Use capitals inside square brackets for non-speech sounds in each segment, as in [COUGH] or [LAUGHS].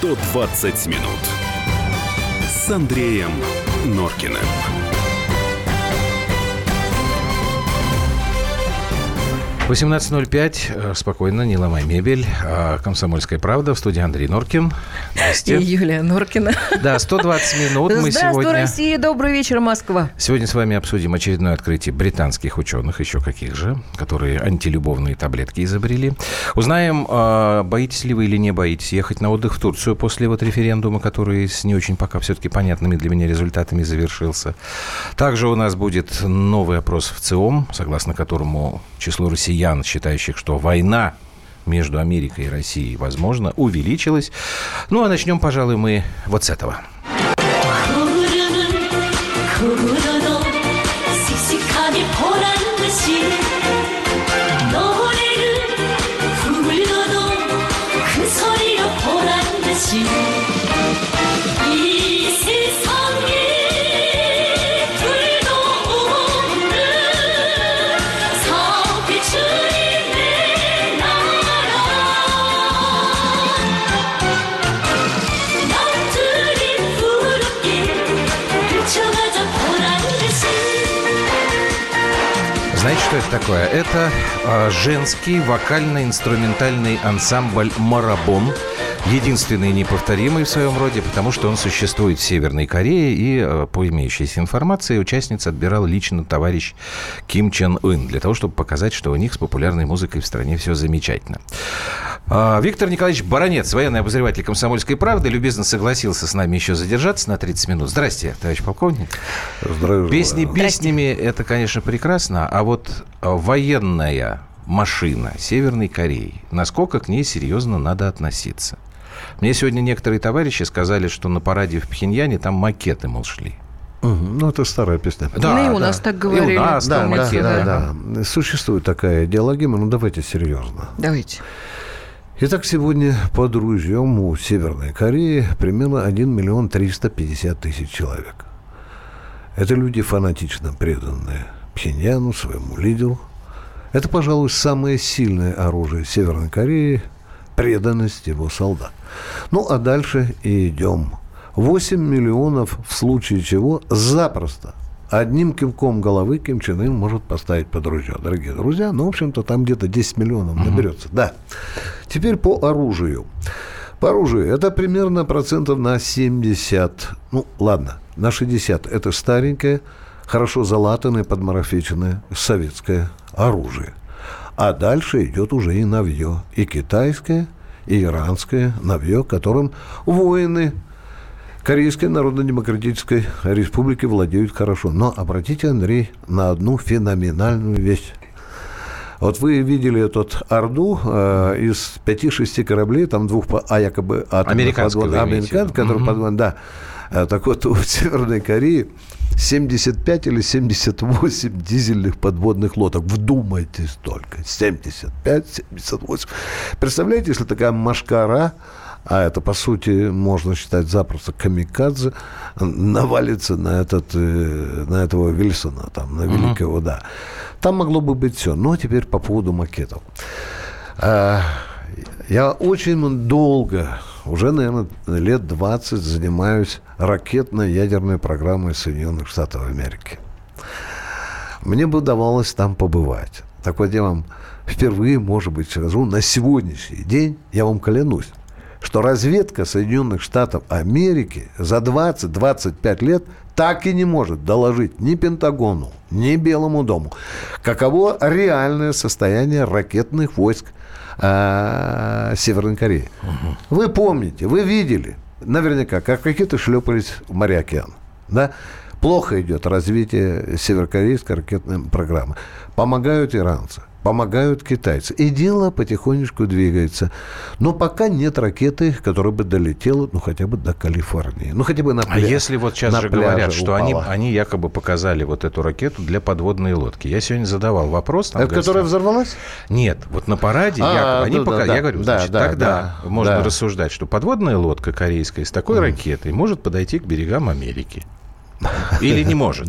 120 минут с Андреем Норкиным. 18.05. Э, спокойно, не ломай мебель. А, Комсомольская правда. В студии Андрей Норкин. Здрасте. И Юлия Норкина. Да, 120 минут мы сегодня... Россия. Добрый вечер, Москва. Сегодня с вами обсудим очередное открытие британских ученых, еще каких же, которые антилюбовные таблетки изобрели. Узнаем, а, боитесь ли вы или не боитесь ехать на отдых в Турцию после вот референдума, который с не очень пока все-таки понятными для меня результатами завершился. Также у нас будет новый опрос в ЦИОМ, согласно которому число россиян, считающих, что война между Америкой и Россией, возможно, увеличилась. Ну, а начнем, пожалуй, мы вот с этого. Что это такое? Это э, женский вокально-инструментальный ансамбль «Марабон». Единственный неповторимый в своем роде, потому что он существует в Северной Корее, и, э, по имеющейся информации, участниц отбирал лично товарищ Ким Чен Ын, для того, чтобы показать, что у них с популярной музыкой в стране все замечательно. А, Виктор Николаевич Баранец, военный обозреватель «Комсомольской правды», любезно согласился с нами еще задержаться на 30 минут. Здрасте, товарищ полковник. Здравия Песни песнями, это, конечно, прекрасно, а вот военная машина Северной Кореи, насколько к ней серьезно надо относиться? Мне сегодня некоторые товарищи сказали, что на параде в Пхеньяне там макеты, мол, шли. Угу. Ну, это старая песня. Да, ну, и у да. нас так говорили. И у нас да, да, да, да, да. Существует такая идеология, но ну, давайте серьезно. Давайте. Итак, сегодня под ружьем у Северной Кореи примерно 1 миллион 350 тысяч человек. Это люди фанатично преданные Пхеньяну, своему лидеру. Это, пожалуй, самое сильное оружие Северной Кореи – преданность его солдат. Ну, а дальше идем. 8 миллионов в случае чего запросто одним кивком головы Ким Чен Ын может поставить под ружье. Дорогие друзья, ну, в общем-то, там где-то 10 миллионов наберется. Uh-huh. Да. Теперь по оружию. По оружию. Это примерно процентов на 70. Ну, ладно, на 60. Это старенькое, хорошо залатанное, подмарафиченное советское оружие. А дальше идет уже и навье. И китайское, и иранское навье, которым воины Корейской Народно-Демократической Республики владеют хорошо. Но обратите, Андрей, на одну феноменальную вещь. Вот вы видели этот Орду э, из пяти-шести кораблей, там двух, а якобы американских, подвод, американских, которые угу. подвод, да. Э, так вот, [LAUGHS] у Северной Кореи 75 или 78 дизельных подводных лодок. Вдумайтесь только. 75, 78. Представляете, если такая машкара а это, по сути, можно считать запросто камикадзе, навалится на, этот, э, на этого Вильсона, там, на великого, uh-huh. да. Там могло бы быть все. Но теперь по поводу макетов. А, я очень долго, уже, наверное, лет 20 занимаюсь ракетно-ядерной программой Соединенных Штатов Америки. Мне бы удавалось там побывать. Так вот, я вам впервые, может быть, скажу, на сегодняшний день, я вам клянусь, что разведка Соединенных Штатов Америки за 20-25 лет так и не может доложить ни Пентагону, ни Белому дому, каково реальное состояние ракетных войск э, Северной Кореи. Угу. Вы помните, вы видели, наверняка, как ракеты шлепались в море океан. Да? Плохо идет развитие северокорейской ракетной программы. Помогают иранцы помогают китайцы. И дело потихонечку двигается. Но пока нет ракеты, которая бы долетела, ну, хотя бы до Калифорнии. Ну, хотя бы на пляж. А если вот сейчас же говорят, что они, они якобы показали вот эту ракету для подводной лодки. Я сегодня задавал вопрос. Там, Это которая взорвалась? Нет. Вот на параде а, якобы, они да, пока... да, я говорю, да, значит, да, тогда да, можно да. рассуждать, что подводная лодка корейская с такой mm. ракетой может подойти к берегам Америки. Или не может?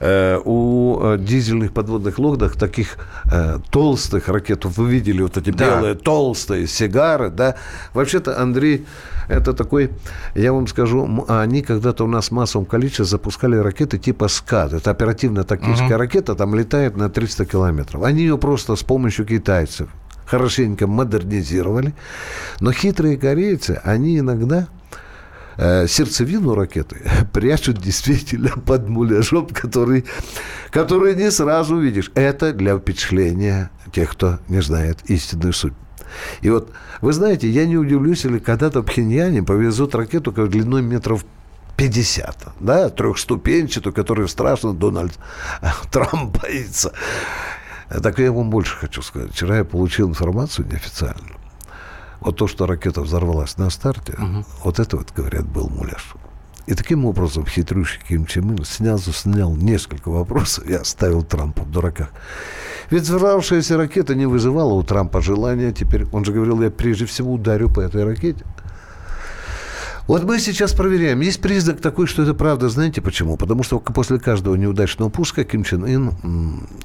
Э, у э, дизельных подводных лодок таких э, толстых ракет, вы видели вот эти да. белые толстые сигары, да? Вообще-то, Андрей, это такой, я вам скажу, они когда-то у нас в массовом количестве запускали ракеты типа СКАД. Это оперативно-тактическая угу. ракета, там летает на 300 километров. Они ее просто с помощью китайцев хорошенько модернизировали. Но хитрые корейцы, они иногда сердцевину ракеты [LAUGHS] прячут действительно под муляжом, который, который не сразу увидишь. Это для впечатления тех, кто не знает истинную суть. И вот, вы знаете, я не удивлюсь, если когда-то в Пхеньяне повезут ракету длиной метров 50, да, трехступенчатую, которую страшно Дональд [LAUGHS] Трамп боится. Так я вам больше хочу сказать. Вчера я получил информацию неофициальную вот то, что ракета взорвалась на старте, угу. вот это вот, говорят, был муляж. И таким образом хитрющий Ким Чен Ын снял, снял несколько вопросов и оставил Трампа в дураках. Ведь взорвавшаяся ракета не вызывала у Трампа желания теперь. Он же говорил, я прежде всего ударю по этой ракете. Вот мы сейчас проверяем. Есть признак такой, что это правда. Знаете почему? Потому что после каждого неудачного пуска Ким Чен Ын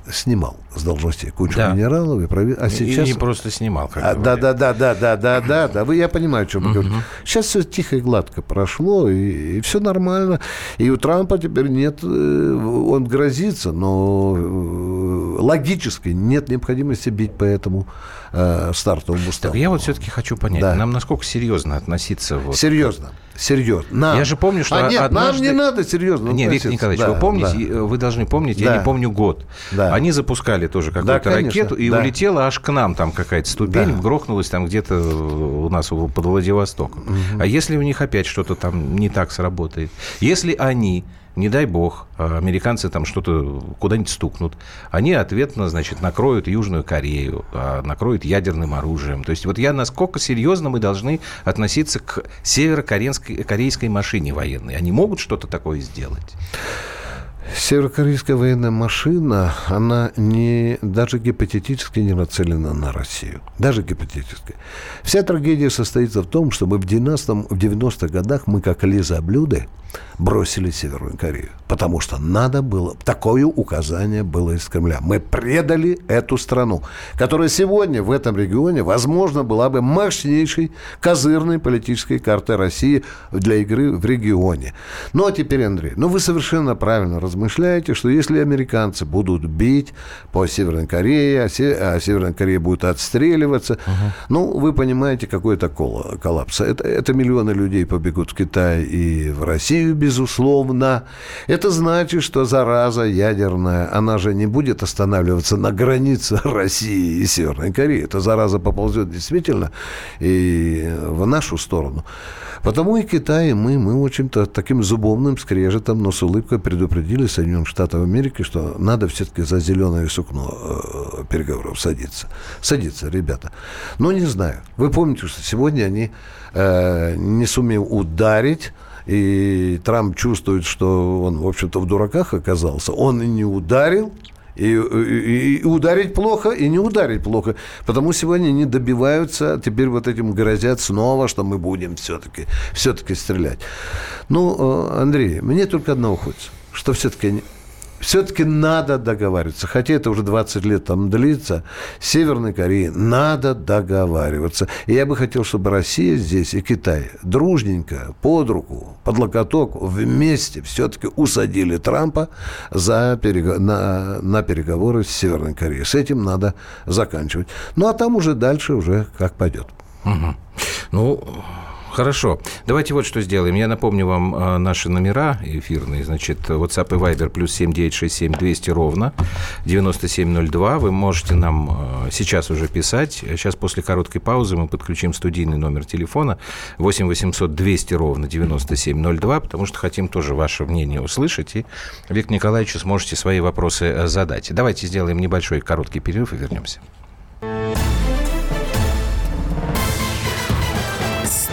снимал с должности кучу да. генералов. И провер... А сейчас... И не просто снимал, как а, да, да, да, да, да, да, да, да. Вы, я понимаю, о чем вы говорите. Сейчас все тихо и гладко прошло, и, и все нормально. И у Трампа теперь нет... Э, он грозится, но э, логически нет необходимости бить по этому э, стартовому уставу. Так я вот все-таки хочу понять, да. нам насколько серьезно относиться? Вот серьезно. Серьезно. Нам. Я же помню, что а нет, однажды... нам не надо серьезно. Нет, Виктор Николаевич, да, вы помните, да. вы должны помнить, да. я не помню год. Да. Они запускали тоже какую-то да, ракету, и да. улетела аж к нам там какая-то ступень, да. грохнулась там где-то у нас под Владивостоком. Угу. А если у них опять что-то там не так сработает? Если они не дай бог, а американцы там что-то куда-нибудь стукнут, они ответно, значит, накроют Южную Корею, а, накроют ядерным оружием. То есть вот я, насколько серьезно мы должны относиться к северокорейской корейской машине военной? Они могут что-то такое сделать? Северокорейская военная машина, она не, даже гипотетически не нацелена на Россию. Даже гипотетически. Вся трагедия состоится в том, что мы в 90-х, в 90 годах мы, как лизоблюды, бросили Северную Корею. Потому что надо было, такое указание было из Кремля. Мы предали эту страну, которая сегодня в этом регионе, возможно, была бы мощнейшей козырной политической картой России для игры в регионе. Ну, а теперь, Андрей, ну вы совершенно правильно размышляете, что если американцы будут бить по Северной Корее, а, Северная Корея будет отстреливаться, угу. ну, вы понимаете, какой это коллапс. Это, это миллионы людей побегут в Китай и в Россию, Россию, безусловно. Это значит, что зараза ядерная, она же не будет останавливаться на границе [LAUGHS] России и Северной Кореи. Эта зараза поползет действительно и в нашу сторону. Потому и Китай, и мы, мы, в общем-то, таким зубовным скрежетом, но с улыбкой предупредили Соединенных Штатов Америки, что надо все-таки за зеленое сукно э, переговоров садиться. Садиться, ребята. Но не знаю. Вы помните, что сегодня они, э, не сумев ударить, и Трамп чувствует, что он, в общем-то, в дураках оказался, он и не ударил, и, и, и ударить плохо, и не ударить плохо. Потому сегодня они добиваются, теперь вот этим грозят снова, что мы будем все-таки все стрелять. Ну, э, Андрей, мне только одного хочется, что все-таки все-таки надо договариваться. Хотя это уже 20 лет там длится. Северной Кореей надо договариваться. И я бы хотел, чтобы Россия здесь и Китай дружненько, под руку, под локоток, вместе все-таки усадили Трампа за перег... на, на переговоры с Северной Кореей. С этим надо заканчивать. Ну, а там уже дальше уже как пойдет. Угу. Ну, Хорошо. Давайте вот что сделаем. Я напомню вам э, наши номера эфирные. Значит, WhatsApp и Viber плюс 7967 200 ровно 9702. Вы можете нам э, сейчас уже писать. Сейчас после короткой паузы мы подключим студийный номер телефона 8 800 200 ровно 9702, потому что хотим тоже ваше мнение услышать. И Виктор Николаевич сможете свои вопросы э, задать. Давайте сделаем небольшой короткий перерыв и вернемся.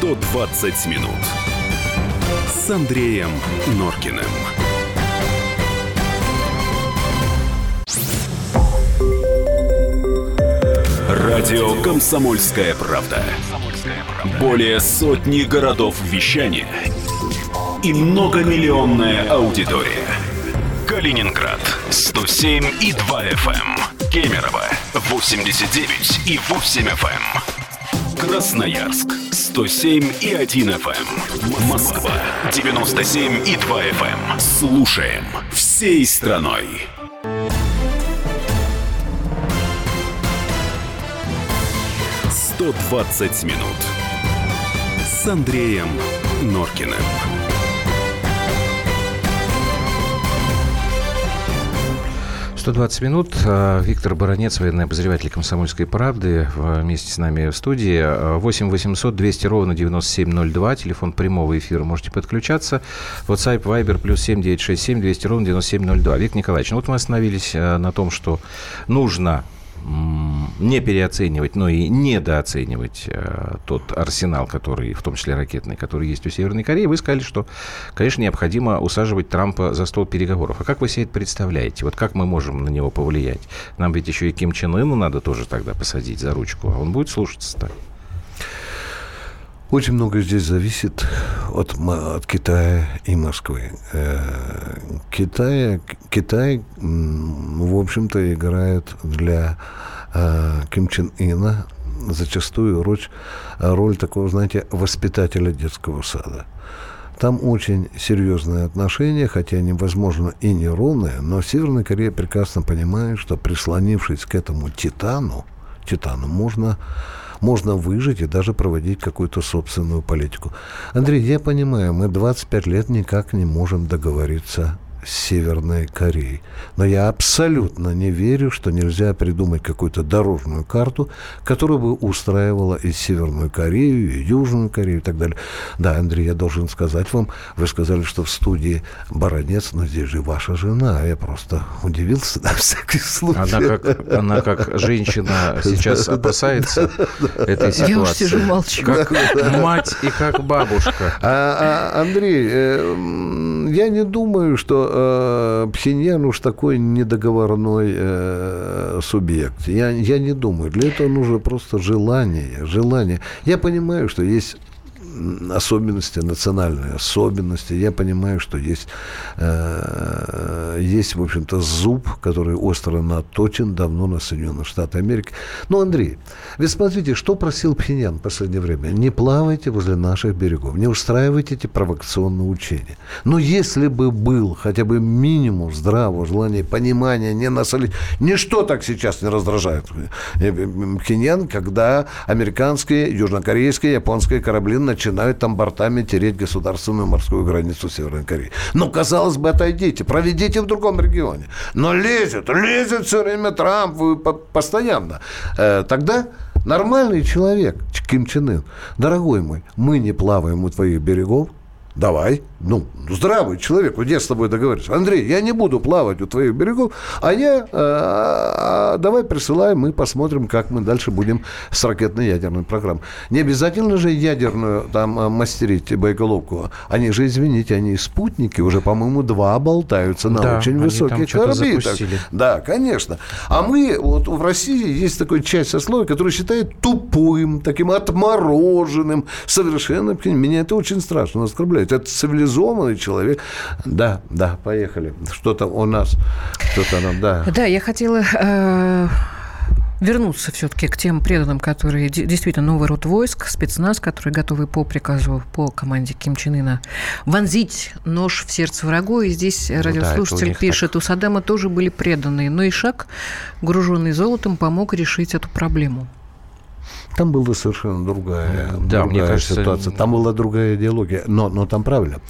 120 минут с Андреем Норкиным. Радио «Комсомольская правда». Более сотни городов вещания – и многомиллионная аудитория. Калининград 107 и 2 FM. Эм. Кемерово 89 и 8 FM. Эм. Красноярск 107 и 1 FM. Эм. Москва 97 и 2 FM. Слушаем всей страной. «120 минут» с Андреем Норкиным. 120 минут. А, Виктор Баранец, военный обозреватель «Комсомольской правды», вместе с нами в студии. 8 800 200 ровно 9702, телефон прямого эфира, можете подключаться. WhatsApp, Viber, плюс 7 967 200 ровно 9702. Виктор Николаевич, ну вот мы остановились а, на том, что нужно не переоценивать, но и недооценивать э, тот арсенал, который, в том числе ракетный, который есть у Северной Кореи, вы сказали, что, конечно, необходимо усаживать Трампа за стол переговоров. А как вы себе это представляете? Вот как мы можем на него повлиять? Нам ведь еще и Ким Чен Ыну надо тоже тогда посадить за ручку, а он будет слушаться-то? Очень много здесь зависит от, от Китая и Москвы. Э, Китай, в общем-то, играет для э, Ким Чен Ына зачастую роль, роль такого, знаете, воспитателя детского сада. Там очень серьезные отношения, хотя они, возможно, и неровные, но Северная Корея прекрасно понимает, что прислонившись к этому титану, титану можно можно выжить и даже проводить какую-то собственную политику. Андрей, я понимаю, мы 25 лет никак не можем договориться Северной Кореей. Но я абсолютно не верю, что нельзя придумать какую-то дорожную карту, которая бы устраивала и Северную Корею, и Южную Корею и так далее. Да, Андрей, я должен сказать вам, вы сказали, что в студии Баронец, но здесь же ваша жена. Я просто удивился [LAUGHS] на всякий случай. Она как, она как женщина сейчас опасается этой ситуации. Я уж сижу молчу. Как мать и как бабушка. А, а, Андрей, э, я не думаю, что э, Пхеньян уж такой недоговорной э, субъект. Я, я не думаю. Для этого нужно просто желание. Желание. Я понимаю, что есть особенности, национальные особенности. Я понимаю, что есть, э, есть в общем-то, зуб, который остро наточен давно на Соединенных Штатах Америки. Ну, Андрей, вы смотрите, что просил Пхеньян в последнее время? Не плавайте возле наших берегов, не устраивайте эти провокационные учения. Но если бы был хотя бы минимум здравого желания, понимания, не насолить, ничто так сейчас не раздражает Пхеньян, когда американские, южнокорейские, японские корабли начинают начинают там бортами тереть государственную морскую границу Северной Кореи. Ну, казалось бы, отойдите, проведите в другом регионе. Но лезет, лезет все время Трамп постоянно. Э, тогда нормальный человек, Ким Чен Ын, дорогой мой, мы не плаваем у твоих берегов, Давай. Ну, здравый человек, вот я с тобой договорюсь. Андрей, я не буду плавать у твоих берегов, а я... Э, а, давай присылаем, мы посмотрим, как мы дальше будем с ракетной ядерной программой. Не обязательно же ядерную там э, мастерить боеголовку. Они же, извините, они спутники, уже, по-моему, два болтаются на да, очень высоких орбитах. Да, конечно. А мы, вот в России есть такая часть сословия, которая считает тупым, таким отмороженным, совершенно... Меня это очень страшно оскорбляет делает. Это цивилизованный человек. Да, да, поехали. Что-то у нас, что-то нам, да. Да, я хотела э, вернуться все-таки к тем преданным, которые действительно новый род войск, спецназ, которые готовы по приказу, по команде Ким Чен Ына вонзить нож в сердце врагу. И здесь ну, радиослушатель да, пишет, так. у Саддама тоже были преданные, но и шаг, груженный золотом, помог решить эту проблему. Там была совершенно другая, да, другая мне кажется, ситуация. Там была другая идеология. Но, но там правильно.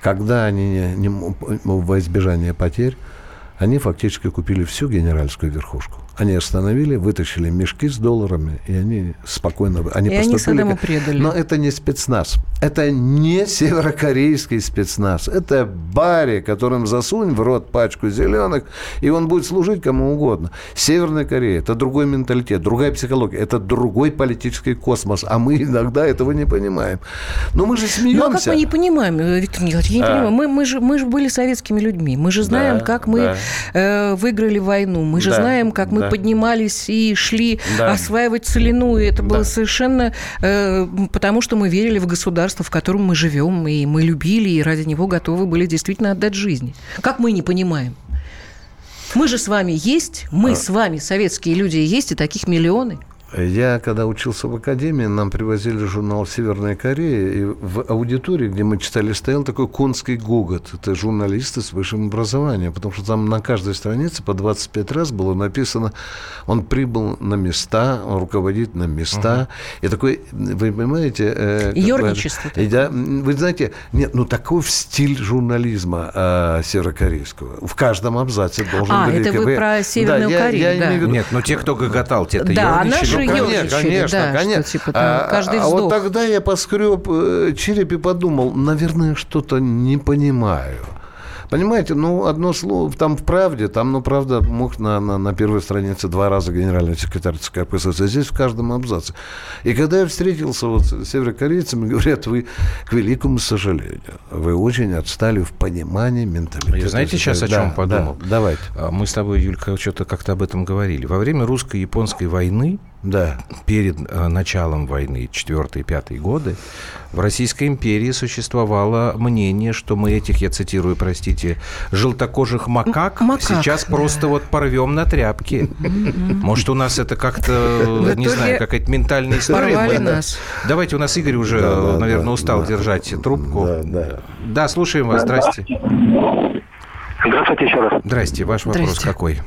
Когда они не, не, во избежание потерь, они фактически купили всю генеральскую верхушку. Они остановили, вытащили мешки с долларами, и они спокойно... Они и поступили, они предали. Но это не спецназ. Это не северокорейский спецназ. Это Барри, которым засунь в рот пачку зеленых, и он будет служить кому угодно. Северная Корея – это другой менталитет, другая психология, это другой политический космос. А мы иногда этого не понимаем. Но мы же смеемся. Ну, а как мы не понимаем, э, Виктор Николаевич? Я не а. понимаю. Мы, мы, же, мы же были советскими людьми. Мы же знаем, да, как мы да. э, выиграли войну. Мы же да, знаем, как мы да поднимались и шли да. осваивать целину. И это да. было совершенно э, потому, что мы верили в государство, в котором мы живем, и мы любили, и ради него готовы были действительно отдать жизни. Как мы не понимаем? Мы же с вами есть, мы а... с вами, советские люди, есть, и таких миллионы. Я, когда учился в академии, нам привозили журнал «Северная Корея», и в аудитории, где мы читали, стоял такой конский гогот. Это журналисты с высшим образованием, потому что там на каждой странице по 25 раз было написано, он прибыл на места, он руководит на места. Угу. И такой, вы понимаете... Э, Ёрничество. Э, да, вы знаете, нет, ну такой стиль журнализма э, северокорейского. В каждом абзаце должен а, быть... А, это вы про Северную да, Корею, я, я да. Виду... Нет, но те, кто гоготал, те-то да, ну, конечно, конечно, да, конечно. Что, типа, там, а, каждый вздох. А вот тогда я поскреб э, череп и подумал, наверное, что-то не понимаю. Понимаете, ну, одно слово, там в правде, там, ну, правда, мог на, на, на первой странице два раза генеральный секретарь ЦК КПСС, а здесь в каждом абзаце. И когда я встретился вот с северокорейцами, [LAUGHS] говорят, вы, к великому сожалению, вы очень отстали в понимании менталитета. Я знаете сейчас, о чем да, подумал? Да, давайте. А, мы с тобой, Юлька, что-то как-то об этом говорили. Во время русско-японской войны да. перед э, началом войны, 4-5 годы, в Российской империи существовало мнение, что мы этих, я цитирую, простите, желтокожих макак, макак сейчас да. просто вот порвем на тряпки. Может, у нас это как-то, не знаю, какая-то ментальная история. нас. Давайте, у нас Игорь уже, наверное, устал держать трубку. Да, слушаем вас, здрасте. Здравствуйте еще раз. Здрасте, ваш вопрос какой?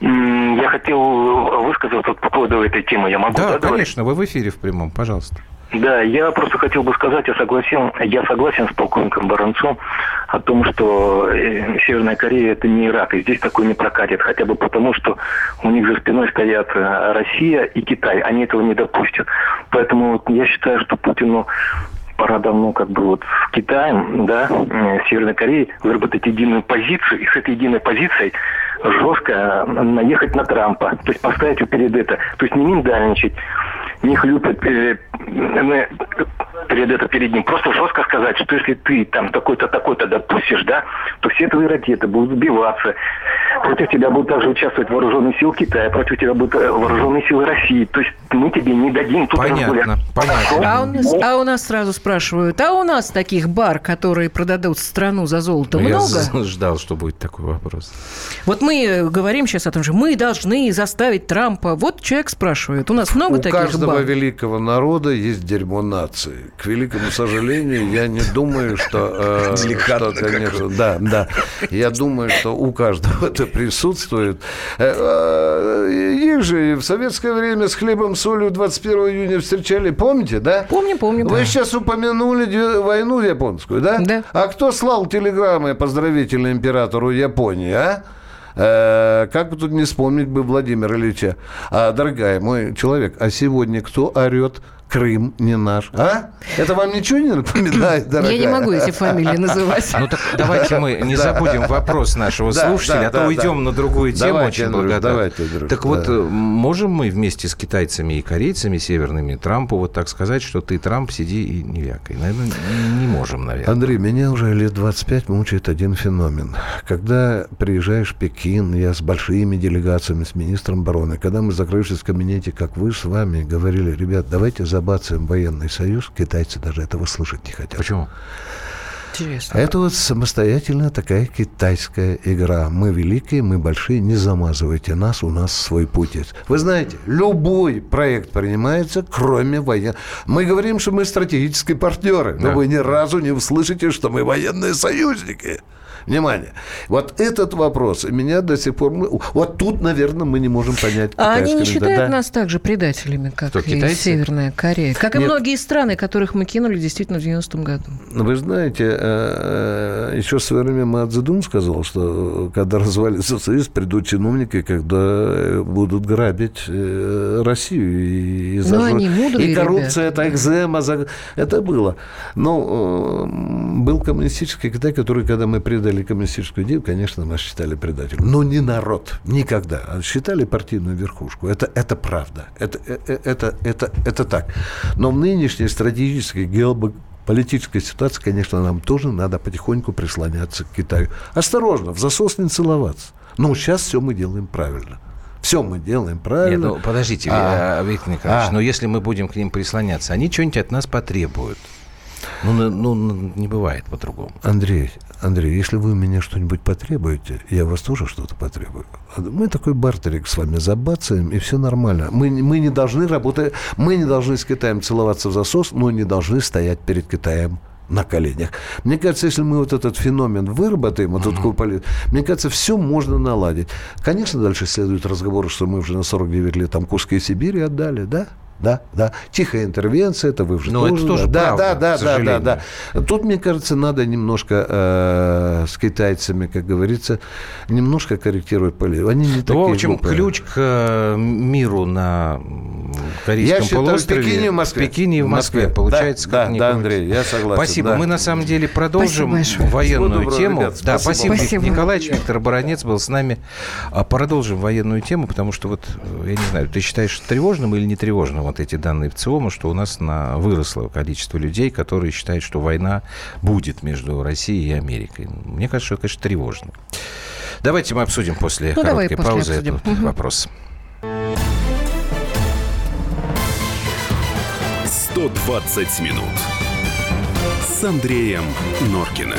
Я хотел высказаться по поводу этой темы. Я могу Да, конечно, вы в эфире в прямом, пожалуйста. Да, я просто хотел бы сказать, я согласен, я согласен с полковником Баранцом о том, что э, Северная Корея это не Ирак, и здесь такой не прокатит, хотя бы потому, что у них за спиной стоят э, Россия и Китай, они этого не допустят. Поэтому вот я считаю, что Путину пора давно как бы вот с Китаем, да, э, Северной Кореей выработать единую позицию, и с этой единой позицией жестко наехать на Трампа, то есть поставить его перед это, то есть не миндальничать, не хлюпать перед, перед это перед ним. Просто жестко сказать, что если ты там такой-то, такой-то допустишь, да, то все твои ракеты будут сбиваться. Против тебя будут также участвовать вооруженные силы Китая, против тебя будут э, вооруженные силы России. То есть мы тебе не дадим тут Понятно, понятно. А у, нас, а у нас сразу спрашивают, а у нас таких бар, которые продадут страну за золото, ну, много? Я [LAUGHS] ждал, что будет такой вопрос. Вот мы говорим сейчас о том же, мы должны заставить Трампа. Вот человек спрашивает, у нас много у таких бар? каждого великого народа есть дерьмо нации. К великому сожалению, я не думаю, что... Э, [LAUGHS] что конечно, да, да. Я думаю, что у каждого [LAUGHS] это присутствует. Э, э, их же в советское время с хлебом, солью 21 июня встречали. Помните, да? Помню, помню. Вы сейчас упомянули войну японскую, да? Да. А кто слал телеграммы поздравительные императору Японии, а? Э, как бы тут не вспомнить бы Владимира Ильича. А, дорогая мой человек, а сегодня кто орет Крым не наш. А? Это вам ничего не напоминает, дорогая? Я не могу эти фамилии называть. Ну так давайте мы не забудем вопрос нашего слушателя, а то уйдем на другую тему. Очень благодарен. Так вот, можем мы вместе с китайцами и корейцами северными Трампу вот так сказать, что ты, Трамп, сиди и не вякай? Наверное, не можем, наверное. Андрей, меня уже лет 25 мучает один феномен. Когда приезжаешь в Пекин, я с большими делегациями, с министром обороны, когда мы, закрывшись в кабинете, как вы с вами, говорили, ребят, давайте забацаем военный союз, китайцы даже этого слышать не хотят. Почему? Интересно. Это вот самостоятельная такая китайская игра. Мы великие, мы большие, не замазывайте нас, у нас свой путь есть. Вы знаете, любой проект принимается, кроме военных. Мы говорим, что мы стратегические партнеры, но да. вы ни разу не услышите, что мы военные союзники. Внимание. Вот этот вопрос меня до сих пор... Вот тут, наверное, мы не можем понять. А они не считают да? нас также предателями, как Кто, и китайцы? Северная Корея. Как Нет. и многие страны, которых мы кинули действительно в 90-м году. Вы знаете, э, э, еще в свое время Мао Цзэдун сказал, что когда развалится Союз, придут чиновники, когда будут грабить э, Россию. И. Ну, они мудрые И коррупция, ребята. это экзема. Это было. Но был коммунистический Китай, который, когда мы предали считали коммунистическую идею, конечно, нас считали предателем. Но не народ, никогда. А считали партийную верхушку. Это, это правда. Это, это, э, это, это, это так. Но в нынешней стратегической геополитической ситуации, конечно, нам тоже надо потихоньку прислоняться к Китаю. Осторожно, в засос не целоваться. Но сейчас все мы делаем правильно. Все мы делаем правильно. Нет, ну, подождите, а, Виктор Николаевич, а. но если мы будем к ним прислоняться, они что-нибудь от нас потребуют. Ну, ну, не бывает по-другому. Андрей, Андрей, если вы меня что-нибудь потребуете, я вас тоже что-то потребую. Мы такой бартерик с вами забацаем, и все нормально. Мы, мы не должны работать, мы не должны с Китаем целоваться в засос, но не должны стоять перед Китаем на коленях. Мне кажется, если мы вот этот феномен выработаем, вот uh-huh. такую мне кажется, все можно наладить. Конечно, дальше следует разговор, что мы уже на 49 лет там Курской Сибири отдали, да? Да, да. Тихая интервенция, это вы уже Но тоже, это тоже да, правда, да, да, да, да, да. Тут, мне кажется, надо немножко э, с китайцами, как говорится, немножко корректировать политику. Они не такие В общем, глупые. ключ к э, миру на Корейском я считаю, полуострове. В Пекине и в Москве. В Пекине и в Москве. Москве. Получается, да, как да, да, Андрей, я согласен. Спасибо. Да. Мы на самом деле продолжим военную доброго, тему. Ребят, да, спасибо, спасибо. Николаевич, Виктор Баранец был с нами. А продолжим военную тему, потому что вот, э, я не знаю, ты считаешь тревожным или не тревожным вот эти данные в ЦИОМа, что у нас на, выросло количество людей, которые считают, что война будет между Россией и Америкой. Мне кажется, что это, конечно, тревожно. Давайте мы обсудим после ну, короткой давай, паузы после этот угу. вопрос. 120 минут с Андреем Норкиным.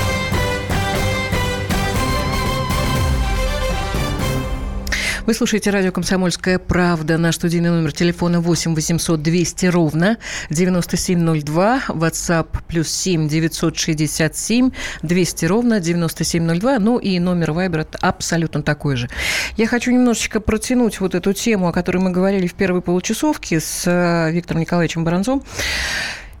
Вы слушаете радио «Комсомольская правда». Наш студийный номер телефона 8 800 200 ровно 9702. WhatsApp плюс 7 967 200 ровно 9702. Ну и номер Viber абсолютно такой же. Я хочу немножечко протянуть вот эту тему, о которой мы говорили в первой получасовке с э, Виктором Николаевичем Баранцом.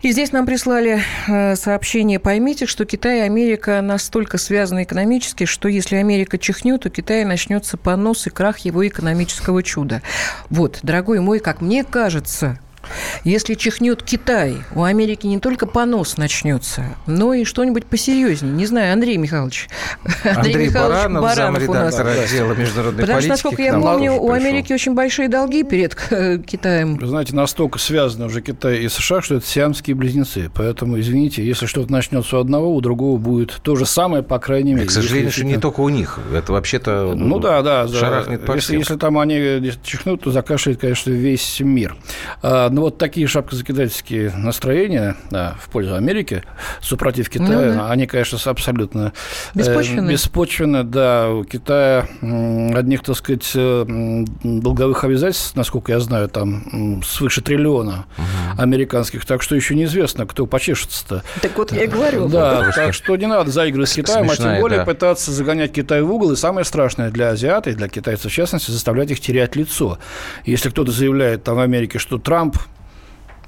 И здесь нам прислали э, сообщение, поймите, что Китай и Америка настолько связаны экономически, что если Америка чихнет, то Китай начнется понос и крах его экономического чуда. Вот, дорогой мой, как мне кажется, если чихнет Китай, у Америки не только понос начнется, но и что-нибудь посерьезнее. Не знаю, Андрей Михайлович. Андрей, Андрей Михайлович Баранов, Баранов у нас. отдела международной Потому что, насколько я помню, у Америки очень большие долги перед Китаем. Вы знаете, настолько связаны уже Китай и США, что это сиамские близнецы. Поэтому, извините, если что-то начнется у одного, у другого будет то же самое, по крайней мере. К сожалению, если, не только у них. Это вообще-то ну, да, да, шарахнет по если, если там они чихнут, то закашляет, конечно, весь мир. Ну, вот такие шапкозакидательские настроения да, в пользу Америки, супротив Китая, ну, да. они, конечно, абсолютно беспочвенны. Э, беспочвенны. Да, у Китая одних, так сказать, э, долговых обязательств, насколько я знаю, там свыше триллиона угу. американских, так что еще неизвестно, кто почешется-то. Так вот я и говорю. Да, так что не надо заигрывать с Китаем, а тем более да. пытаться загонять Китай в угол. И самое страшное для азиатов и для китайцев, в частности, заставлять их терять лицо. Если кто-то заявляет там в Америке, что Трамп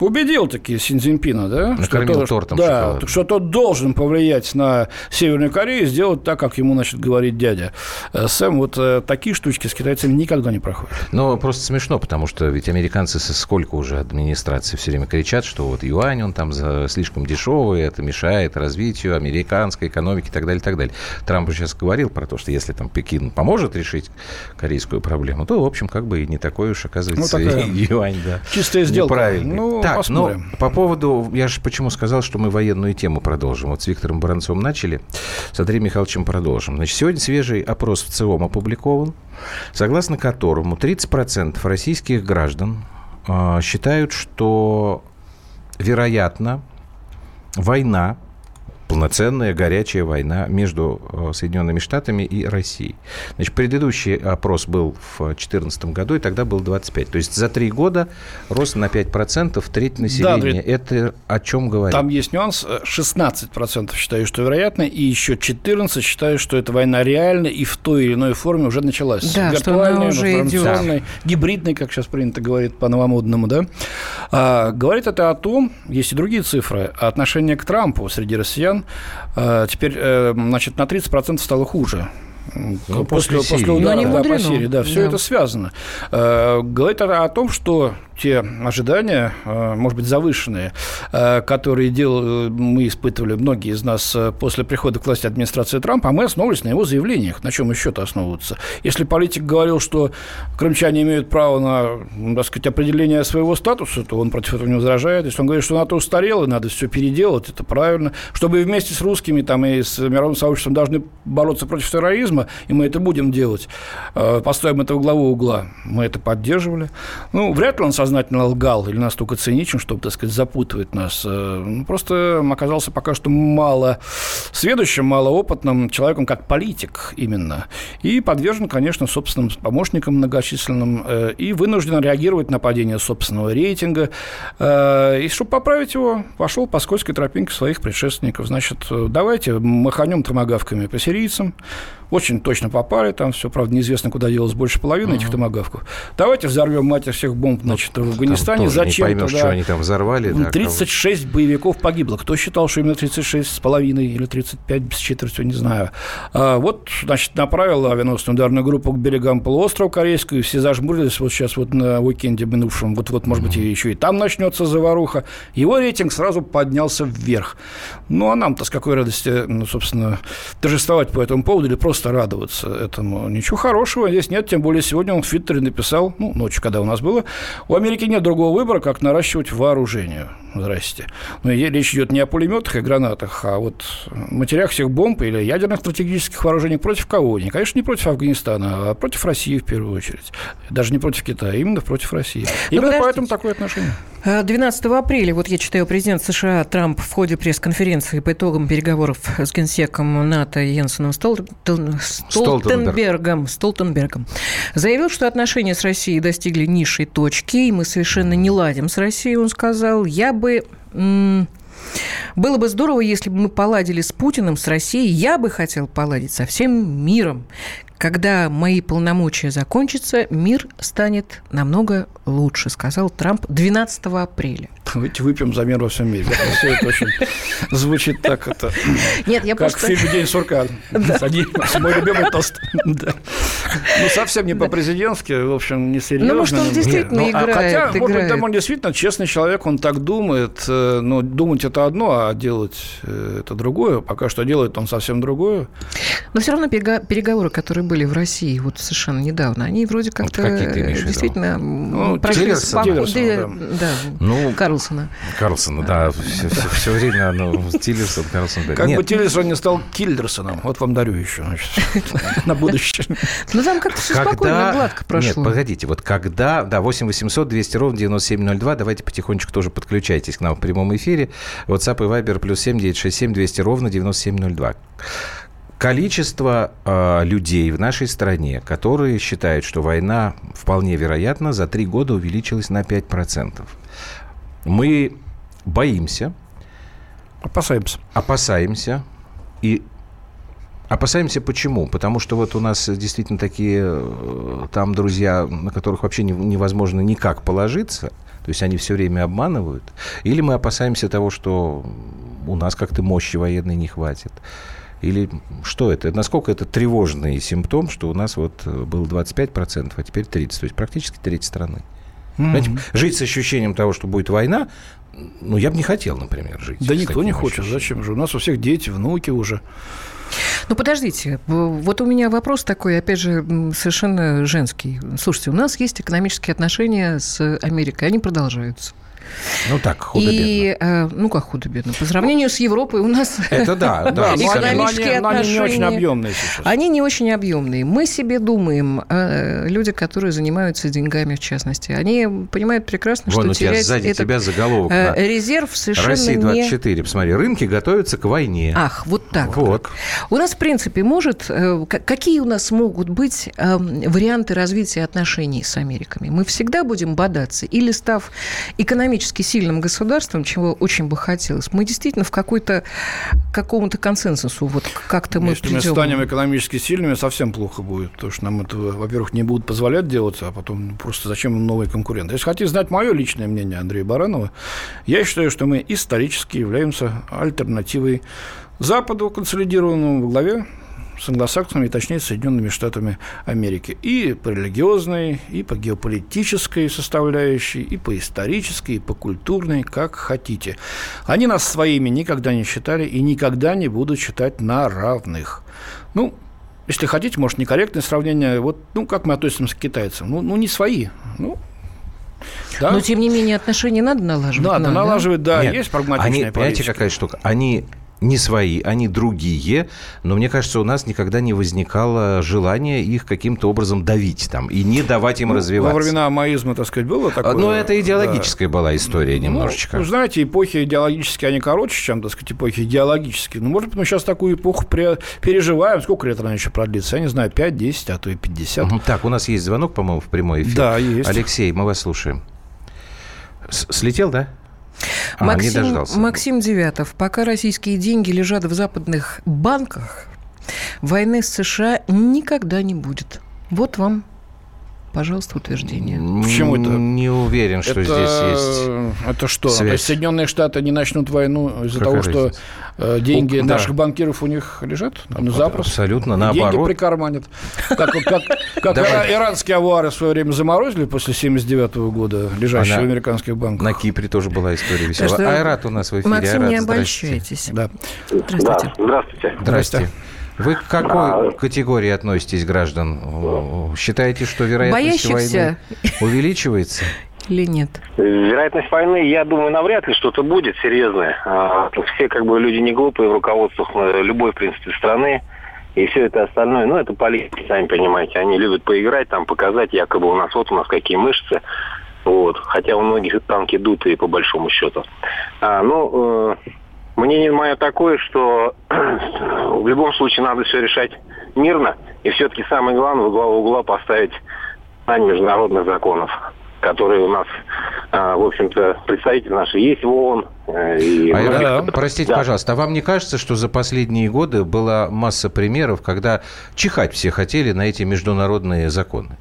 Убедил таки Синьцзинпина, да? Накормил что тортом Да, шоколадом. что тот должен повлиять на Северную Корею и сделать так, как ему, значит, говорит дядя. Э, Сэм, вот э, такие штучки с китайцами никогда не проходят. Ну, просто смешно, потому что ведь американцы сколько уже администрации все время кричат, что вот юань, он там слишком дешевый, это мешает развитию американской экономики и так далее, и так далее. Трамп сейчас говорил про то, что если там Пекин поможет решить корейскую проблему, то, в общем, как бы и не такой уж, оказывается, ну, такая [LAUGHS] юань, да. Чистая сделка. Неправильный. Ну, так, посмотрим. Но по поводу, я же почему сказал, что мы военную тему продолжим. Вот с Виктором Баранцовым начали, с Андреем Михайловичем продолжим. Значит, сегодня свежий опрос в ЦИОМ опубликован, согласно которому 30% российских граждан э, считают, что вероятно война полноценная горячая война между э, Соединенными Штатами и Россией. Значит, предыдущий опрос был в 2014 году, и тогда было 25. То есть за три года рост на 5%, треть населения. Да, Это о чем говорит? Там есть нюанс. 16% считают, что вероятно, и еще 14% считают, что эта война реальна и в той или иной форме уже началась. Да, Виртуальной, уже информационной, идет. гибридной, как сейчас принято говорить по-новомодному. Да? А, говорит это о том, есть и другие цифры, отношение к Трампу среди россиян а, теперь э, значит, на 30% стало хуже. Ну, после, после, после удара да, по Сирии. Да, все да. это связано. Э, говорит о том, что те ожидания, э, может быть, завышенные, э, которые дел, мы испытывали, многие из нас, после прихода к власти администрации Трампа, а мы основывались на его заявлениях. На чем еще-то основываться? Если политик говорил, что крымчане имеют право на, так сказать, определение своего статуса, то он против этого не возражает. Если он говорит, что НАТО устарело, надо все переделать, это правильно. Чтобы вместе с русскими там, и с мировым сообществом должны бороться против терроризма, и мы это будем делать, э, поставим это в главу угла. Мы это поддерживали. Ну, вряд ли он сознательно лгал или настолько циничен, чтобы, так сказать, запутывать нас. Э, ну, просто оказался пока что мало сведущим, малоопытным человеком, как политик именно. И подвержен, конечно, собственным помощникам многочисленным, э, и вынужден реагировать на падение собственного рейтинга. И чтобы поправить его, пошел по скользкой тропинке своих предшественников. Значит, давайте маханем томогавками по сирийцам, очень точно попали, там все, правда, неизвестно, куда делось больше половины uh-huh. этих томогавков. Давайте взорвем мать всех бомб, ну, значит, в Афганистане. Зачем не поймешь, да, что они там взорвали. Да, 36 кого... боевиков погибло. Кто считал, что именно 36 с половиной или 35 без четверти, не знаю. А, вот, значит, направил авианосную ударную группу к берегам полуострова Корейского, все зажмурились вот сейчас вот на уикенде минувшем. Вот-вот, может быть, еще и там начнется заваруха. Его рейтинг сразу поднялся вверх. Ну, а нам-то с какой радости, ну, собственно, торжествовать по этому поводу или просто радоваться этому. Ничего хорошего здесь нет, тем более сегодня он в Твиттере написал, ну, ночью, когда у нас было, у Америки нет другого выбора, как наращивать вооружение. Здрасте. Но речь идет не о пулеметах и гранатах, а вот матерях всех бомб или ядерных стратегических вооружений против кого? Не, конечно, не против Афганистана, а против России в первую очередь. Даже не против Китая, именно против России. Ну, именно поэтому такое отношение. 12 апреля, вот я читаю, президент США Трамп в ходе пресс-конференции по итогам переговоров с генсеком НАТО Йенсеном Столтенбергом, Столтенбергом заявил, что отношения с Россией достигли низшей точки, и мы совершенно не ладим с Россией, он сказал. Я бы было бы здорово, если бы мы поладили с Путиным, с Россией. Я бы хотел поладить со всем миром. Когда мои полномочия закончатся, мир станет намного лучше, сказал Трамп 12 апреля. Давайте выпьем за мир во всем мире. Все это очень звучит так, это, Нет, я как просто... в фильме «День сурка». Мой любимый тост. Ну, совсем не по-президентски, в общем, не серьезно. Ну, может, он действительно ну, а играет. Хотя, может быть, он действительно честный человек, он так думает. Э, но думать это одно, а делать э, это другое. Пока что делает он совсем другое. Но все равно переговоры, которые были в России вот совершенно недавно, они вроде как-то действительно ну, прошли Тиллерсон, Тиллерсон, да. да. Ну, Карлсона. Карлсона, да. Все, все, все время ну, Тиллерсон, Карлсон. Как Нет. бы Тиллерсон не стал Киллерсоном. Вот вам дарю еще, значит, [LAUGHS] на будущее. Ну, там как-то все спокойно, гладко прошло. Нет, погодите, вот когда, да, 8 800 200 ровно 9702, давайте потихонечку тоже подключайтесь к нам в прямом эфире. WhatsApp и Viber плюс 7 967 200 ровно 9702 количество э, людей в нашей стране, которые считают, что война вполне вероятно за три года увеличилась на 5%. Мы боимся. Опасаемся. Опасаемся. И Опасаемся почему? Потому что вот у нас действительно такие э, там друзья, на которых вообще невозможно никак положиться, то есть они все время обманывают. Или мы опасаемся того, что у нас как-то мощи военной не хватит. Или что это? Насколько это тревожный симптом, что у нас вот э, было 25%, а теперь 30%, то есть практически треть страны. Mm-hmm. Знаете, жить с ощущением того, что будет война, ну, я бы не хотел, например, жить. Да никто не хочет. Зачем же? У нас у всех дети, внуки уже. Ну, подождите, вот у меня вопрос такой, опять же, совершенно женский. Слушайте, у нас есть экономические отношения с Америкой, они продолжаются. Ну так, худо-бедно. И, э, ну как худо-бедно? По сравнению с Европой у нас [LAUGHS] Это да, [LAUGHS] да. экономические отношения... Они не очень объемные сейчас. Они не очень объемные. Мы себе думаем, э, люди, которые занимаются деньгами в частности, они понимают прекрасно, Вон что у тебя сзади этот, тебя заголовок. Э, резерв совершенно Россия 24. Не... Посмотри, рынки готовятся к войне. Ах, вот так. Вот. У нас, в принципе, может... Э, какие у нас могут быть э, варианты развития отношений с Америками? Мы всегда будем бодаться? Или став экономически сильным государством, чего очень бы хотелось, мы действительно в какой-то какому-то консенсусу вот как-то мы Если придем... мы станем экономически сильными, совсем плохо будет, потому что нам это, во-первых, не будут позволять делать, а потом просто зачем новые конкуренты. Если хотите знать мое личное мнение Андрея Баранова, я считаю, что мы исторически являемся альтернативой Западу, консолидированному во главе с англосаксами, точнее, с Соединенными Штатами Америки. И по религиозной, и по геополитической составляющей, и по исторической, и по культурной, как хотите. Они нас своими никогда не считали и никогда не будут считать на равных. Ну, если хотите, может, некорректное сравнение, вот, ну, как мы относимся к китайцам? Ну, ну не свои. Ну, да? Но, тем не менее, отношения надо налаживать. Надо, надо налаживать, да, Нет, есть прагматичная они, Понимаете, какая штука? Они не свои, они другие, но мне кажется, у нас никогда не возникало желания их каким-то образом давить там и не давать им ну, развиваться. Во времена маизма, так сказать, было такое? Ну, это идеологическая да. была история ну, немножечко. Ну, знаете, эпохи идеологические, они короче, чем, так сказать, эпохи идеологические. Ну, может быть, мы сейчас такую эпоху переживаем. Сколько лет она еще продлится? Я не знаю, 5, 10, а то и 50. Угу. Так, у нас есть звонок, по-моему, в прямой эфир. Да, есть. Алексей, мы вас слушаем. С слетел, да? А, Максим, Максим Девятов. Пока российские деньги лежат в западных банках, войны с США никогда не будет. Вот вам Пожалуйста, утверждение. Почему это? Не уверен, что это, здесь есть. Это что? Связь. То есть Соединенные Штаты не начнут войну из-за того, разница? что э, деньги У, наших да. банкиров у них лежат? Ну, запрос. Абсолютно наоборот. Деньги прикарманят. Как, как, как иранские авары в свое время заморозили после 79 года, лежащие в американских банках. На Кипре тоже была история веселая. Айрат у нас в эфире. Максим, Айрат, не обольщайтесь. Да. Здравствуйте. Да, здравствуйте. Здравствуйте. Вы к какой а... категории относитесь граждан? Считаете, что вероятность войны увеличивается? Или нет? Вероятность войны, я думаю, навряд ли что-то будет серьезное. А, все как бы люди не глупые в руководствах любой, в принципе, страны. И все это остальное, ну, это политики, сами понимаете. Они любят поиграть, там, показать, якобы у нас вот у нас какие мышцы. Вот. Хотя у многих танки дутые, по большому счету. А, ну, э, Мнение мое такое, что [CLEARS THROAT] в любом случае надо все решать мирно. И все-таки самое главное, в главу угла поставить знание международных законов, которые у нас, а, в общем-то, представители наши есть в ООН. Э, и а многих... да, простите, да. пожалуйста, а вам не кажется, что за последние годы была масса примеров, когда чихать все хотели на эти международные законы?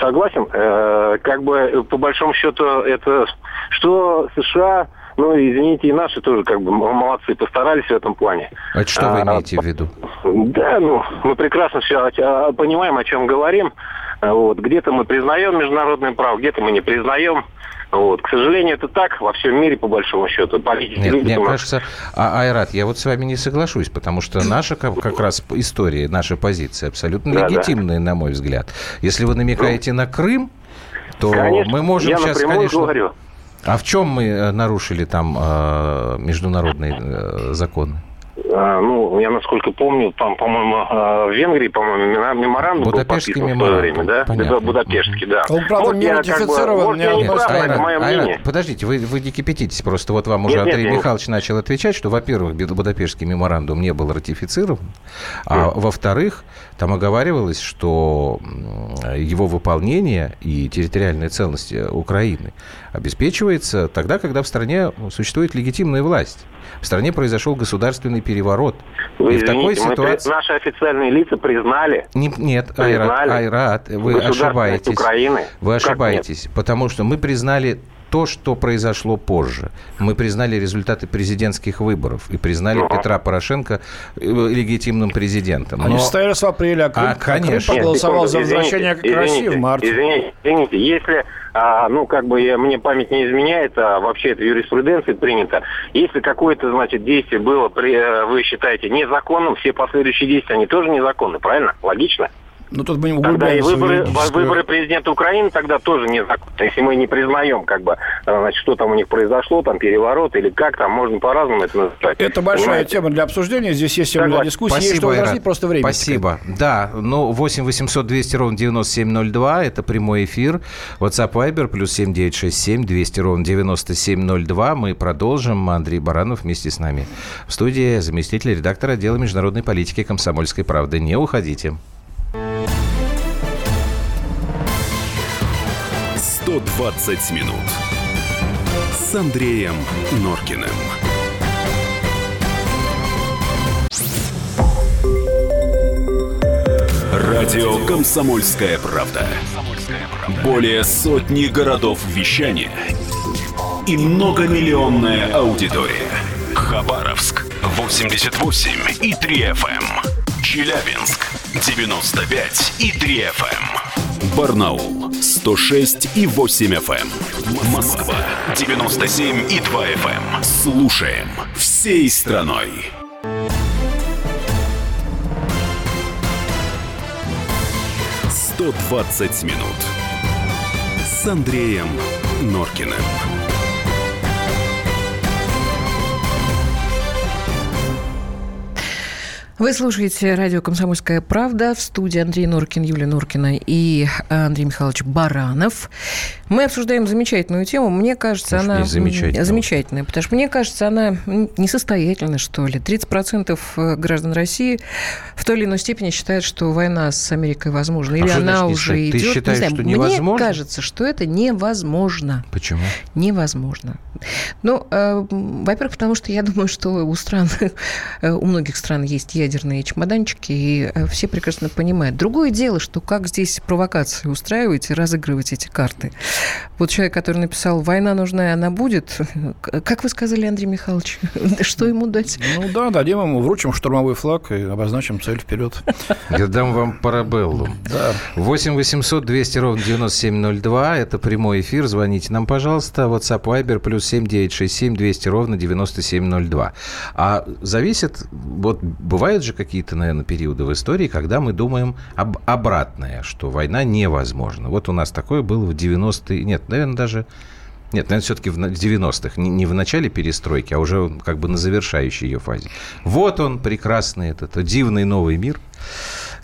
Согласен. Э, как бы, по большому счету, это что США ну, извините, и наши тоже как бы молодцы, постарались в этом плане. А что вы а, имеете а, в виду? Да, ну, мы прекрасно все понимаем, о чем говорим. Вот. Где-то мы признаем международное право, где-то мы не признаем. Вот. К сожалению, это так во всем мире, по большому счету. Политики Нет, мне нас... кажется, а, Айрат, я вот с вами не соглашусь, потому что [CLEARS THROAT] наша как, как раз история, наша позиция абсолютно да, легитимная, да. на мой взгляд. Если вы намекаете ну, на Крым, то конечно, мы можем я сейчас, конечно... говорю. А в чем мы э, нарушили там э, международные э, законы? А, ну, я насколько помню, там, по-моему, а, в Венгрии, по-моему, меморандум был подписан меморандум. в свое время, да? Понятно. Будапештский, да. Он, правда, вот не ратифицирован, как бы, не прав, это мое мнение. Подождите, вы, вы не кипятитесь просто. Вот вам уже нет, Андрей нет, Михайлович нет. начал отвечать, что, во-первых, Будапештский меморандум не был ратифицирован, а во-вторых, там оговаривалось, что его выполнение и территориальная целостность Украины обеспечивается тогда, когда в стране существует легитимная власть. В стране произошел государственный переворот. Вы и извините, в такой ситуации... наши официальные лица признали. Не, нет, признали Айрат, Айрат, вы ошибаетесь. Украины. Вы ошибаетесь, потому что мы признали то, что произошло позже. Мы признали результаты президентских выборов и признали uh-huh. Петра Порошенко э, легитимным президентом. Но... Они состоялись в апреле, а Крым, а, конечно. Крым проголосовал Нет, за возвращение извините, к России в марте. Извините, извините, если а, ну, как бы я, мне память не изменяет, а вообще это юриспруденция принято. Если какое-то, значит, действие было, при, э, вы считаете, незаконным, все последующие действия, они тоже незаконны, правильно? Логично? Ну, тут мы не Тогда и выборы, выборы президента Украины тогда тоже не законны. Если мы не признаем, как бы, значит, что там у них произошло, там переворот или как там, можно по-разному это назвать. Это большая Понимаете? тема для обсуждения. Здесь есть тема для дискуссии. Спасибо, есть, что просто время. Спасибо. Да, ну, 8 800 200 ровно 9702. Это прямой эфир. WhatsApp Viber плюс 7967 200 ровно 9702. Мы продолжим. Андрей Баранов вместе с нами. В студии заместитель редактора отдела международной политики комсомольской правды. Не уходите. 120 минут с Андреем Норкиным. Радио «Комсомольская правда». Более сотни городов вещания и многомиллионная аудитория. Хабаровск 88 и 3 FM. Эм. Челябинск 95 и 3 FM. Барнаул 106 и 8 FM. Эм. Москва 97 и 2 FM. Эм. Слушаем всей страной. «120 минут» с Андреем Норкиным. Вы слушаете радио «Комсомольская правда» в студии Андрей Норкин, Юлия Норкина и Андрей Михайлович Баранов. Мы обсуждаем замечательную тему. Мне кажется, Может, она замечательная. замечательная, потому что мне кажется, она несостоятельна, что ли. 30% э, граждан России в той или иной степени считают, что война с Америкой возможна. А или а она уже считать? идет. Ты считаешь, не знаю, что невозможно? Мне кажется, что это невозможно. Почему? Невозможно. Ну, э, во-первых, потому что я думаю, что у стран, [LAUGHS] э, у многих стран есть ядерные чемоданчики, и э, все прекрасно понимают. Другое дело, что как здесь провокации устраивать и разыгрывать эти карты. Вот человек, который написал «Война нужна, и она будет», как вы сказали, Андрей Михайлович, [LAUGHS] что ему дать? Ну да, дадим ему, вручим штурмовой флаг и обозначим цель вперед. Я дам вам парабеллум. Да. 8 800 200 ровно 9702, это прямой эфир, звоните нам, пожалуйста, WhatsApp Viber плюс 7 967 200 ровно 9702. А зависит, вот бывает бывают же какие-то, наверное, периоды в истории, когда мы думаем об обратное, что война невозможна. Вот у нас такое было в 90-е, нет, наверное, даже нет, наверное, все-таки в 90-х, не в начале перестройки, а уже как бы на завершающей ее фазе. Вот он, прекрасный этот дивный новый мир,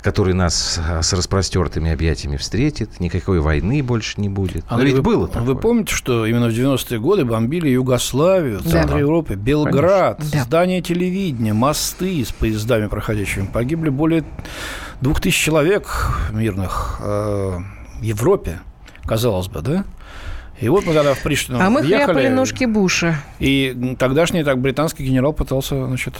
который нас а, с распростертыми объятиями встретит, никакой войны больше не будет. А Но ведь вы, было такое. Вы помните, что именно в 90-е годы бомбили Югославию, центр да. Европы, Белград, Конечно. здание телевидения, мосты с поездами проходящими. Погибли более двух тысяч человек мирных э, в Европе, казалось бы, да? И вот мы тогда в Приштину А мы ехали, хляпали ножки Буша. И тогдашний так британский генерал пытался, значит,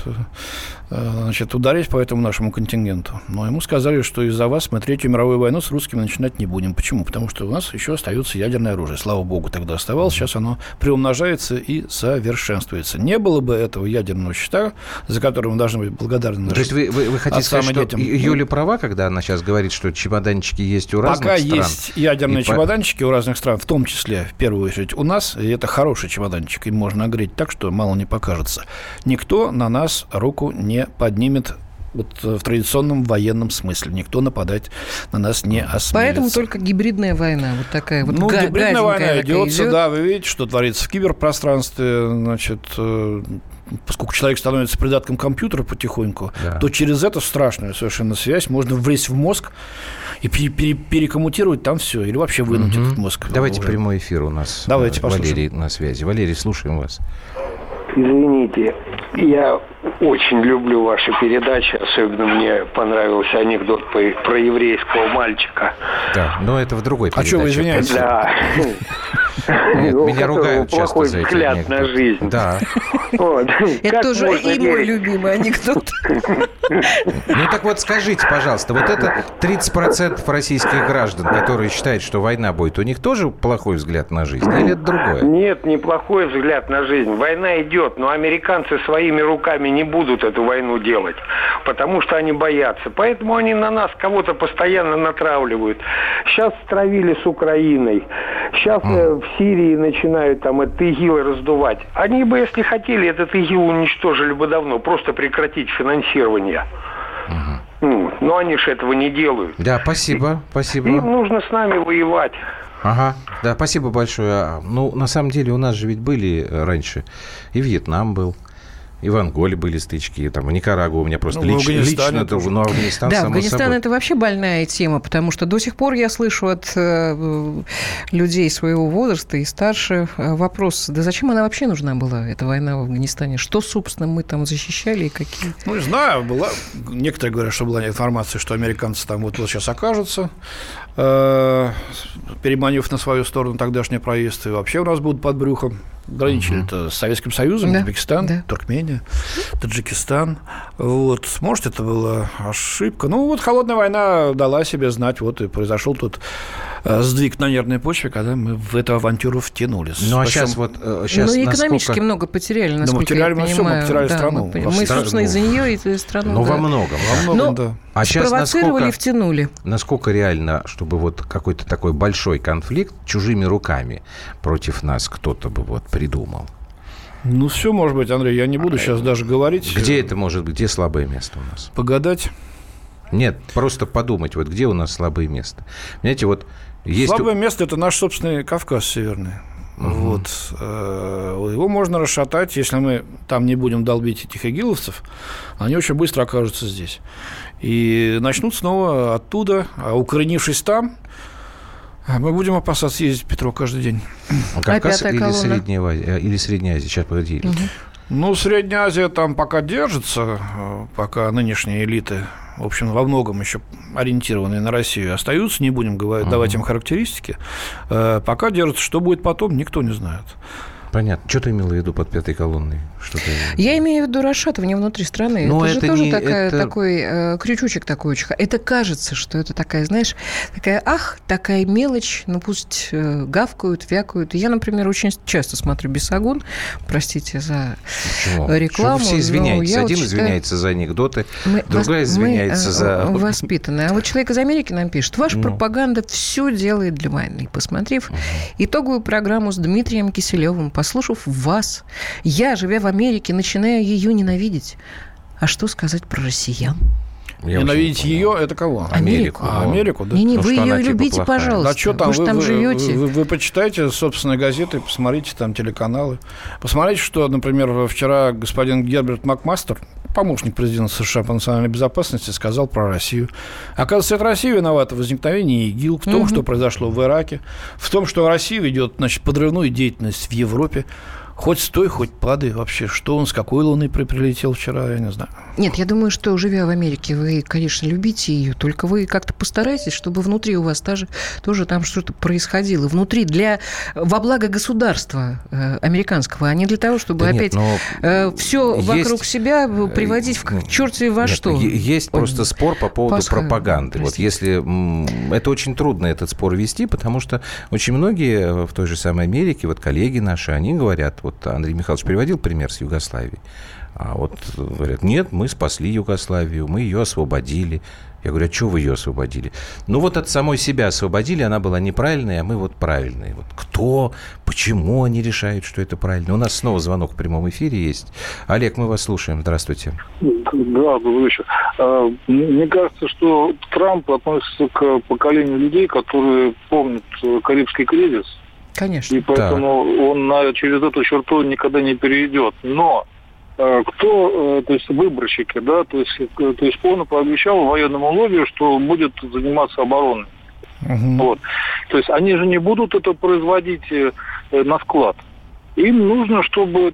Э, значит, ударить по этому нашему контингенту. Но ему сказали, что из-за вас мы Третью мировую войну с русскими начинать не будем. Почему? Потому что у нас еще остается ядерное оружие. Слава богу, тогда оставалось. Сейчас оно приумножается и совершенствуется. Не было бы этого ядерного щита, за которым мы должны быть благодарны То есть вы, вы, вы хотите сказать, что детям. Юля права, когда она сейчас говорит, что чемоданчики есть у разных Пока стран? Пока есть ядерные и чемоданчики по... у разных стран, в том числе, в первую очередь, у нас, и это хороший чемоданчик, им можно огреть так, что мало не покажется. Никто на нас руку не поднимет вот э, в традиционном военном смысле. Никто нападать на нас не осмелится. Поэтому только гибридная война, вот такая вот Ну, га- гибридная война идется, идет. да, вы видите, что творится в киберпространстве, значит, э, поскольку человек становится придатком компьютера потихоньку, да. то через эту страшную совершенно связь можно влезть в мозг и пере- пере- перекоммутировать там все, или вообще вынуть угу. этот мозг. Давайте уже. прямой эфир у нас. Давайте э, Валерий на связи. Валерий, слушаем вас. Извините, я очень люблю ваши передачи, особенно мне понравился анекдот про еврейского мальчика. Да, но это в другой передаче. А что вы извиняетесь? Да. Нет, ну, меня ругают часто за взгляд на жизнь. Да. Это тоже и мой любимый анекдот. Ну так вот скажите, пожалуйста, вот это 30% российских граждан, которые считают, что война будет, у них тоже плохой взгляд на жизнь или это другое? Нет, неплохой взгляд на жизнь. Война идет, но американцы своими руками не будут эту войну делать, потому что они боятся. Поэтому они на нас кого-то постоянно натравливают. Сейчас стравили с Украиной. Сейчас mm. в Сирии начинают там этот ИГИЛ раздувать. Они бы, если хотели, этот ИГИЛ уничтожили бы давно, просто прекратить финансирование. Ну, но они же этого не делают. Да, спасибо, спасибо. Им нужно с нами воевать. Ага, да, спасибо большое. А, ну, на самом деле у нас же ведь были раньше, и Вьетнам был, и в Анголе были стычки, там, в Никарагуа у меня просто ну, лич, лично, тоже. ну, Афганистан, Да, Афганистан собой. это вообще больная тема, потому что до сих пор я слышу от э, людей своего возраста и старше э, вопрос, да зачем она вообще нужна была, эта война в Афганистане? Что, собственно, мы там защищали и какие? Ну, не знаю, была, некоторые говорят, что была информация, что американцы там вот, вот сейчас окажутся, э, переманив на свою сторону тогдашний проезд, и вообще у нас будут под брюхом граничили это с Советским Союзом, да. Узбекистан, да. Туркмения, Таджикистан. Вот. Может, это была ошибка. Ну, вот холодная война дала себе знать, вот и произошел тут Э, сдвиг на нервной почве, когда мы в эту авантюру втянулись. Ну, а сейчас вот... Сейчас ну, и экономически насколько... много потеряли, насколько да, потеряли я мы все, мы потеряли да, страну. Мы, мы собственно, из-за нее и страну. Ну, да. во многом. Во многом, Но да. А сейчас насколько, втянули. Насколько реально, чтобы вот какой-то такой большой конфликт чужими руками против нас кто-то бы вот придумал? Ну, все может быть, Андрей, я не буду сейчас даже говорить. Где это может быть? Где слабое место у нас? Погадать. Нет, просто подумать, вот где у нас слабые места. Понимаете, вот есть... Слабое место – это наш собственный Кавказ северный. Угу. Вот. Э, его можно расшатать, если мы там не будем долбить этих игиловцев, они очень быстро окажутся здесь. И начнут снова оттуда, а укоренившись там, мы будем опасаться ездить в Петро каждый день. А Кавказ или Средняя, Азия, или Средняя Азия? Сейчас, погоди. Угу. Ну, Средняя Азия там пока держится, э, пока нынешние элиты в общем, во многом еще ориентированные на Россию, остаются, не будем говорить, давать им характеристики, э, пока держатся. Что будет потом, никто не знает. Понятно. Что ты имела в виду под пятой колонной? Что ты... Я имею в виду расшатывание внутри страны. Но это, это же тоже не, такая, это... такой э, крючочек такой. Это кажется, что это такая, знаешь, такая, ах, такая мелочь, ну пусть э, гавкают, вякают. Я, например, очень часто смотрю «Бесогон», простите за Почему? рекламу. Что все извиняетесь. Один считаю... извиняется за анекдоты, мы, другая извиняется мы, за... Э, воспитанные. А вот человек из Америки нам пишет, ваша ну. пропаганда все делает для войны. Посмотрев угу. итоговую программу с Дмитрием Киселевым, послушав вас, я, живя в Америке, начинаю ее ненавидеть. А что сказать про россиян? Я Ненавидеть ее это кого? Америку. А, Америку, да? Не, не, ну, вы ее типа любите, плохая. пожалуйста. Да что там, вы, вы там вы, живете. Вы, вы, вы почитайте собственные газеты, посмотрите там телеканалы. Посмотрите, что, например, вчера господин Герберт Макмастер, помощник президента США по национальной безопасности, сказал про Россию. Оказывается, это Россия виновата в возникновении ИГИЛ, в том, угу. что произошло в Ираке, в том, что Россия ведет значит, подрывную деятельность в Европе. Хоть стой, хоть падай вообще. Что он, с какой луны прилетел вчера, я не знаю. Нет, я думаю, что, живя в Америке, вы, конечно, любите ее, только вы как-то постарайтесь, чтобы внутри у вас тоже, тоже там что-то происходило. Внутри для, во благо государства э, американского, а не для того, чтобы да опять нет, э, все есть, вокруг себя приводить в черти во нет, что. Есть Ой, просто спор по поводу Пасха, пропаганды. Простите. Вот если... Это очень трудно этот спор вести, потому что очень многие в той же самой Америке, вот коллеги наши, они говорят, вот Андрей Михайлович приводил пример с Югославией. А вот говорят, нет, мы спасли Югославию, мы ее освободили. Я говорю, а что вы ее освободили? Ну вот от самой себя освободили, она была неправильной, а мы вот правильные. Вот кто, почему они решают, что это правильно? У нас снова звонок в прямом эфире есть. Олег, мы вас слушаем. Здравствуйте. Да, добрый вечер. А, мне кажется, что Трамп относится к поколению людей, которые помнят э, Карибский кризис. Конечно. И поэтому так. он на, через эту черту никогда не перейдет. Но Э, кто, э, то есть выборщики, да, то есть, э, то есть он пообещал военному лобби, что будет заниматься обороной. Угу. Вот. То есть они же не будут это производить на склад. Им нужно, чтобы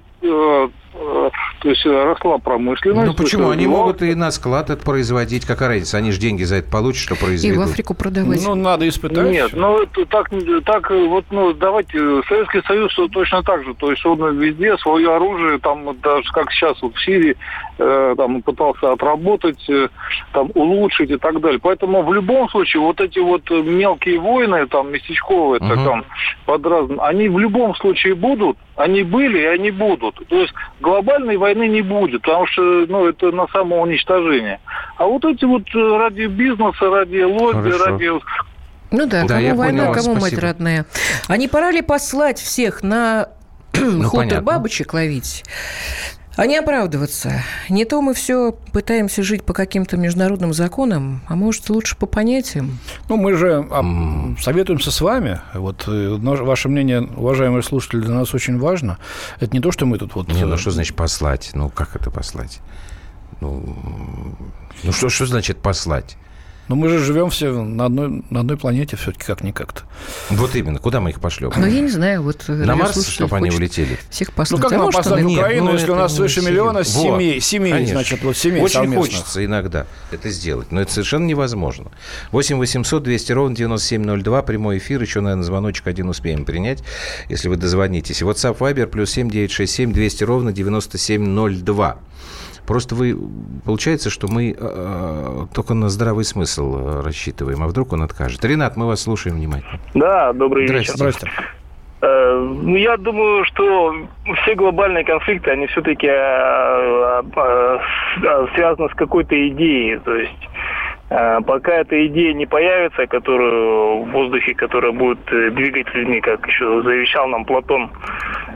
то есть э, росла промышленность. Ну почему? Они могут и на склад это производить. Какая разница? Они же деньги за это получат, что произведут. И в Африку продавать. Ну, надо испытать. Нет, ну это так, так вот, ну, давайте, Советский Союз точно так же. То есть он везде свое оружие, там, даже как сейчас вот в Сирии, э, там, пытался отработать, э, там, улучшить и так далее. Поэтому в любом случае вот эти вот мелкие войны, там, местечковые, угу. там, под разным, они в любом случае будут, они были и они будут. То есть глобальной войны не будет, потому что ну, это на самоуничтожение. А вот эти вот э, ради бизнеса, ради лобби, Хорошо. ради ну да, да кому война, понял, кому спасибо. мать родная. А не пора ли послать всех на [CLEARS THROAT] ну, хутор понятно. бабочек ловить? А не оправдываться. Не то мы все пытаемся жить по каким-то международным законам, а может, лучше по понятиям. Ну, мы же советуемся с вами. Вот э, ваше мнение, уважаемые слушатели, для нас очень важно. Это не то, что мы тут вот... Не, ну что значит послать? Ну, как это послать? Ну, ну что, что значит послать? Но мы же живем все на одной, на одной планете все-таки как-никак-то. Вот именно. Куда мы их пошлем? Ну, я не знаю. Вот на Марс, чтобы они улетели? Всех послать. Ну, как а нам послать в Украину, нет, ну, если у нас свыше миллиона семей, семей Конечно. значит, вот семей Очень совместно. хочется иногда это сделать, но это совершенно невозможно. 8 800 200 ровно 9702, прямой эфир, еще, наверное, звоночек один успеем принять, если вы дозвонитесь. WhatsApp Viber плюс 7 967 200 ровно 9702. Просто вы, получается, что мы э, только на здравый смысл э, рассчитываем, а вдруг он откажет. Ренат, мы вас слушаем внимательно. Да, добрый Здрасте. вечер. Здрасте. Э, ну, я думаю, что все глобальные конфликты, они все-таки э, э, связаны с какой-то идеей. То есть пока эта идея не появится, которую в воздухе, которая будет двигать людьми, как еще завещал нам Платон,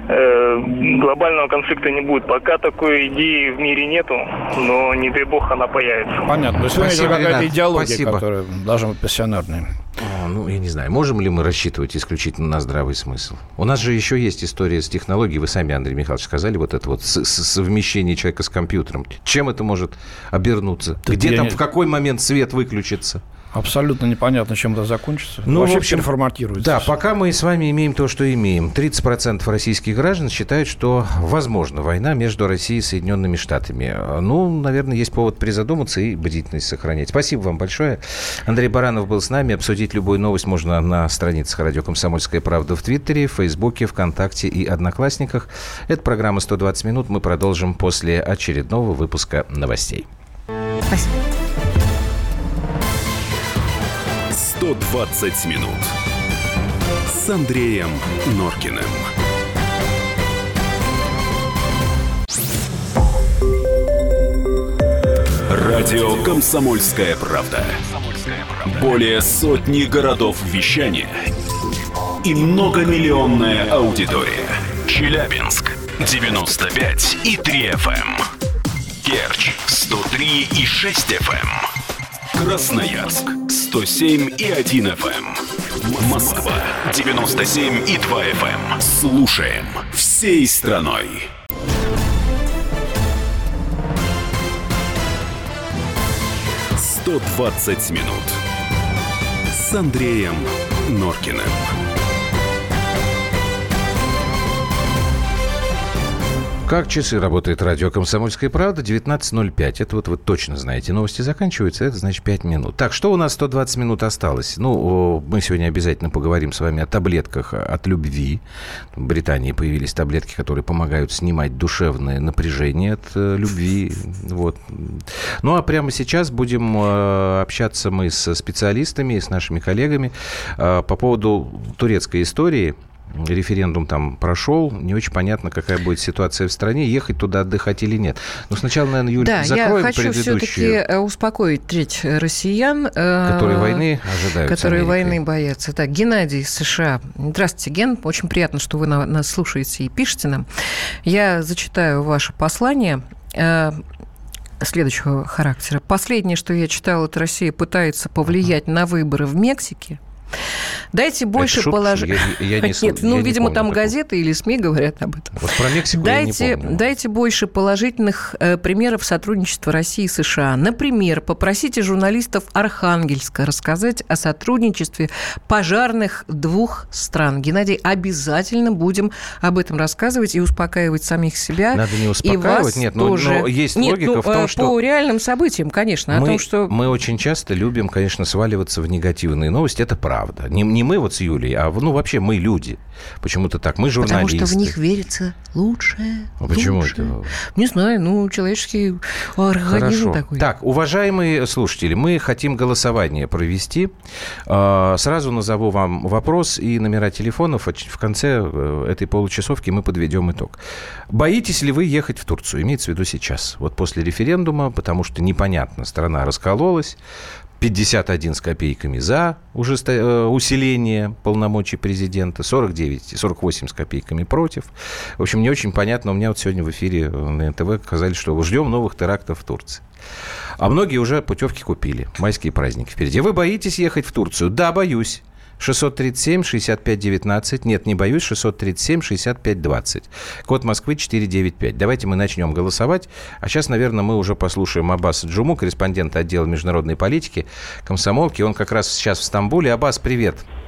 глобального конфликта не будет. Пока такой идеи в мире нету, но не дай бог она появится. Понятно. То есть Спасибо, какая-то идеология, Спасибо. которая должна быть пассионарной. О, ну, я не знаю, можем ли мы рассчитывать исключительно на здравый смысл? У нас же еще есть история с технологией. Вы сами, Андрей Михайлович, сказали, вот это вот совмещение человека с компьютером. Чем это может обернуться? Тут Где там, не... в какой момент свет выключится? Абсолютно непонятно, чем это закончится. Ну, Вообще в общем, информатируется. Да, пока мы с вами имеем то, что имеем. 30% российских граждан считают, что возможна война между Россией и Соединенными Штатами. Ну, наверное, есть повод призадуматься и бдительность сохранять. Спасибо вам большое. Андрей Баранов был с нами. Обсудить любую новость можно на страницах «Радио Комсомольская правда» в Твиттере, в Фейсбуке, ВКонтакте и Одноклассниках. Это программа «120 минут». Мы продолжим после очередного выпуска новостей. Спасибо. 120 минут с Андреем Норкиным. Радио «Комсомольская правда». Более сотни городов вещания и многомиллионная аудитория. Челябинск 95 и 3 FM. Керчь 103 и 6 FM. Красноярск 107 и 1 FM. Москва 97 и 2 FM. Слушаем всей страной. «120 минут» с Андреем Норкиным. Как часы работает радио «Комсомольская правда» 19.05. Это вот вы точно знаете. Новости заканчиваются, это значит 5 минут. Так, что у нас 120 минут осталось? Ну, мы сегодня обязательно поговорим с вами о таблетках от любви. В Британии появились таблетки, которые помогают снимать душевное напряжение от э, любви. Вот. Ну, а прямо сейчас будем э, общаться мы с специалистами, с нашими коллегами э, по поводу турецкой истории – референдум там прошел, не очень понятно, какая будет ситуация в стране, ехать туда отдыхать или нет. Но сначала, наверное, Юль, да, закроем я хочу все-таки э, успокоить треть россиян. Э, которые войны ожидают. Которые войны боятся. Так, Геннадий из США. Здравствуйте, Ген. Очень приятно, что вы нас слушаете и пишете нам. Я зачитаю ваше послание э, следующего характера. Последнее, что я читала, это Россия пытается повлиять на выборы в Мексике. Дайте больше положить. Я, я не, Нет, ну, я видимо, не там такого. газеты или СМИ говорят об этом. Вот про Мексику дайте, я не помню. Дайте больше положительных э, примеров сотрудничества России и США. Например, попросите журналистов Архангельска рассказать о сотрудничестве пожарных двух стран. Геннадий, обязательно будем об этом рассказывать и успокаивать самих себя. Надо не успокаивать, нет, но, тоже. но есть нет, логика ну, в том, э, что... По реальным событиям, конечно, мы, о том, что... Мы очень часто любим, конечно, сваливаться в негативные новости, это правда. Не, не мы вот с Юлей, а ну вообще мы люди. Почему-то так. Мы журналисты. Потому что в них верится лучшее. А почему лучшее. это? Не знаю, ну, человеческий организм Хорошо. такой. Так, уважаемые слушатели, мы хотим голосование провести. А, Сразу назову вам вопрос и номера телефонов. В конце э, этой получасовки мы подведем итог. Боитесь ли вы ехать в Турцию? Имеется в виду сейчас. Вот после референдума, потому что непонятно, страна раскололась 51 с копейками за э, усиление полномочий президента, 49, 48 с копейками против. В общем, не очень понятно. У меня вот сегодня в эфире на НТВ сказали, что ждем новых терактов в Турции. А многие уже путевки купили. Майские праздники впереди. Вы боитесь ехать в Турцию? Да, боюсь. 637-65-19. Нет, не боюсь. 637-65-20. Код Москвы 495. Давайте мы начнем голосовать. А сейчас, наверное, мы уже послушаем Аббаса Джуму, корреспондента отдела международной политики комсомолки. Он как раз сейчас в Стамбуле. Аббас, привет. Привет,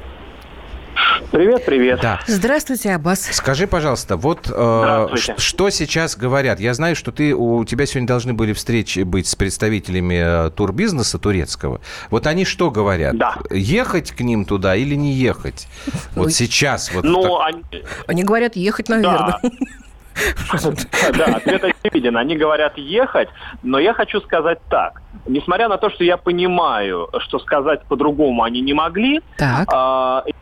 привет. Да. Здравствуйте, Аббас. Скажи, пожалуйста, вот э, что сейчас говорят? Я знаю, что ты у тебя сегодня должны были встречи быть с представителями э, турбизнеса турецкого. Вот они что говорят? Да. Ехать к ним туда или не ехать? Вот сейчас. Вот ну, так... они... они говорят ехать, наверное. Да. [LAUGHS] Да, ответ очевиден. Они говорят ехать, но я хочу сказать так. Несмотря на то, что я понимаю, что сказать по-другому они не могли, так.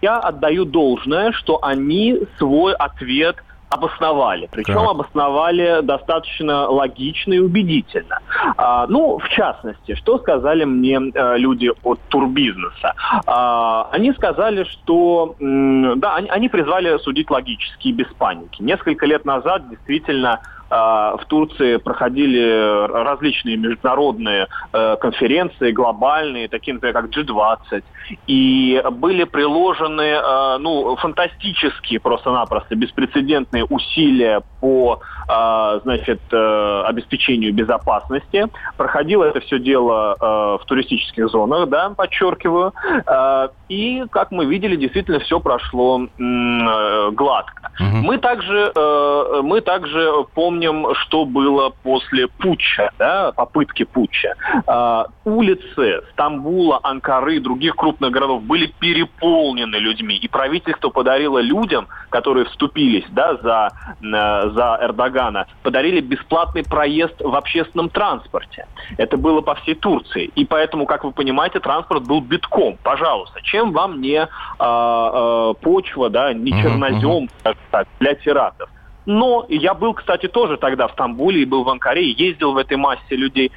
я отдаю должное, что они свой ответ обосновали. Причем так. обосновали достаточно логично и убедительно. А, ну, в частности, что сказали мне а, люди от турбизнеса? А, они сказали, что м, да, они, они призвали судить логически и без паники. Несколько лет назад действительно в Турции проходили различные международные э, конференции, глобальные, такие, например, как G20, и были приложены э, ну, фантастические просто-напросто беспрецедентные усилия по э, значит, обеспечению безопасности. Проходило это все дело в туристических зонах, да, подчеркиваю. И, как мы видели, действительно все прошло гладко. Угу. Мы также, мы также помним помним, что было после путча, да, попытки путча. Э, улицы Стамбула, Анкары и других крупных городов были переполнены людьми, и правительство подарило людям, которые вступились да, за, э, за Эрдогана, подарили бесплатный проезд в общественном транспорте. Это было по всей Турции. И поэтому, как вы понимаете, транспорт был битком. Пожалуйста, чем вам не э, э, почва, да, не чернозем, так, для терактов? Но я был, кстати, тоже тогда в Стамбуле и был в Анкаре, ездил в этой массе людей.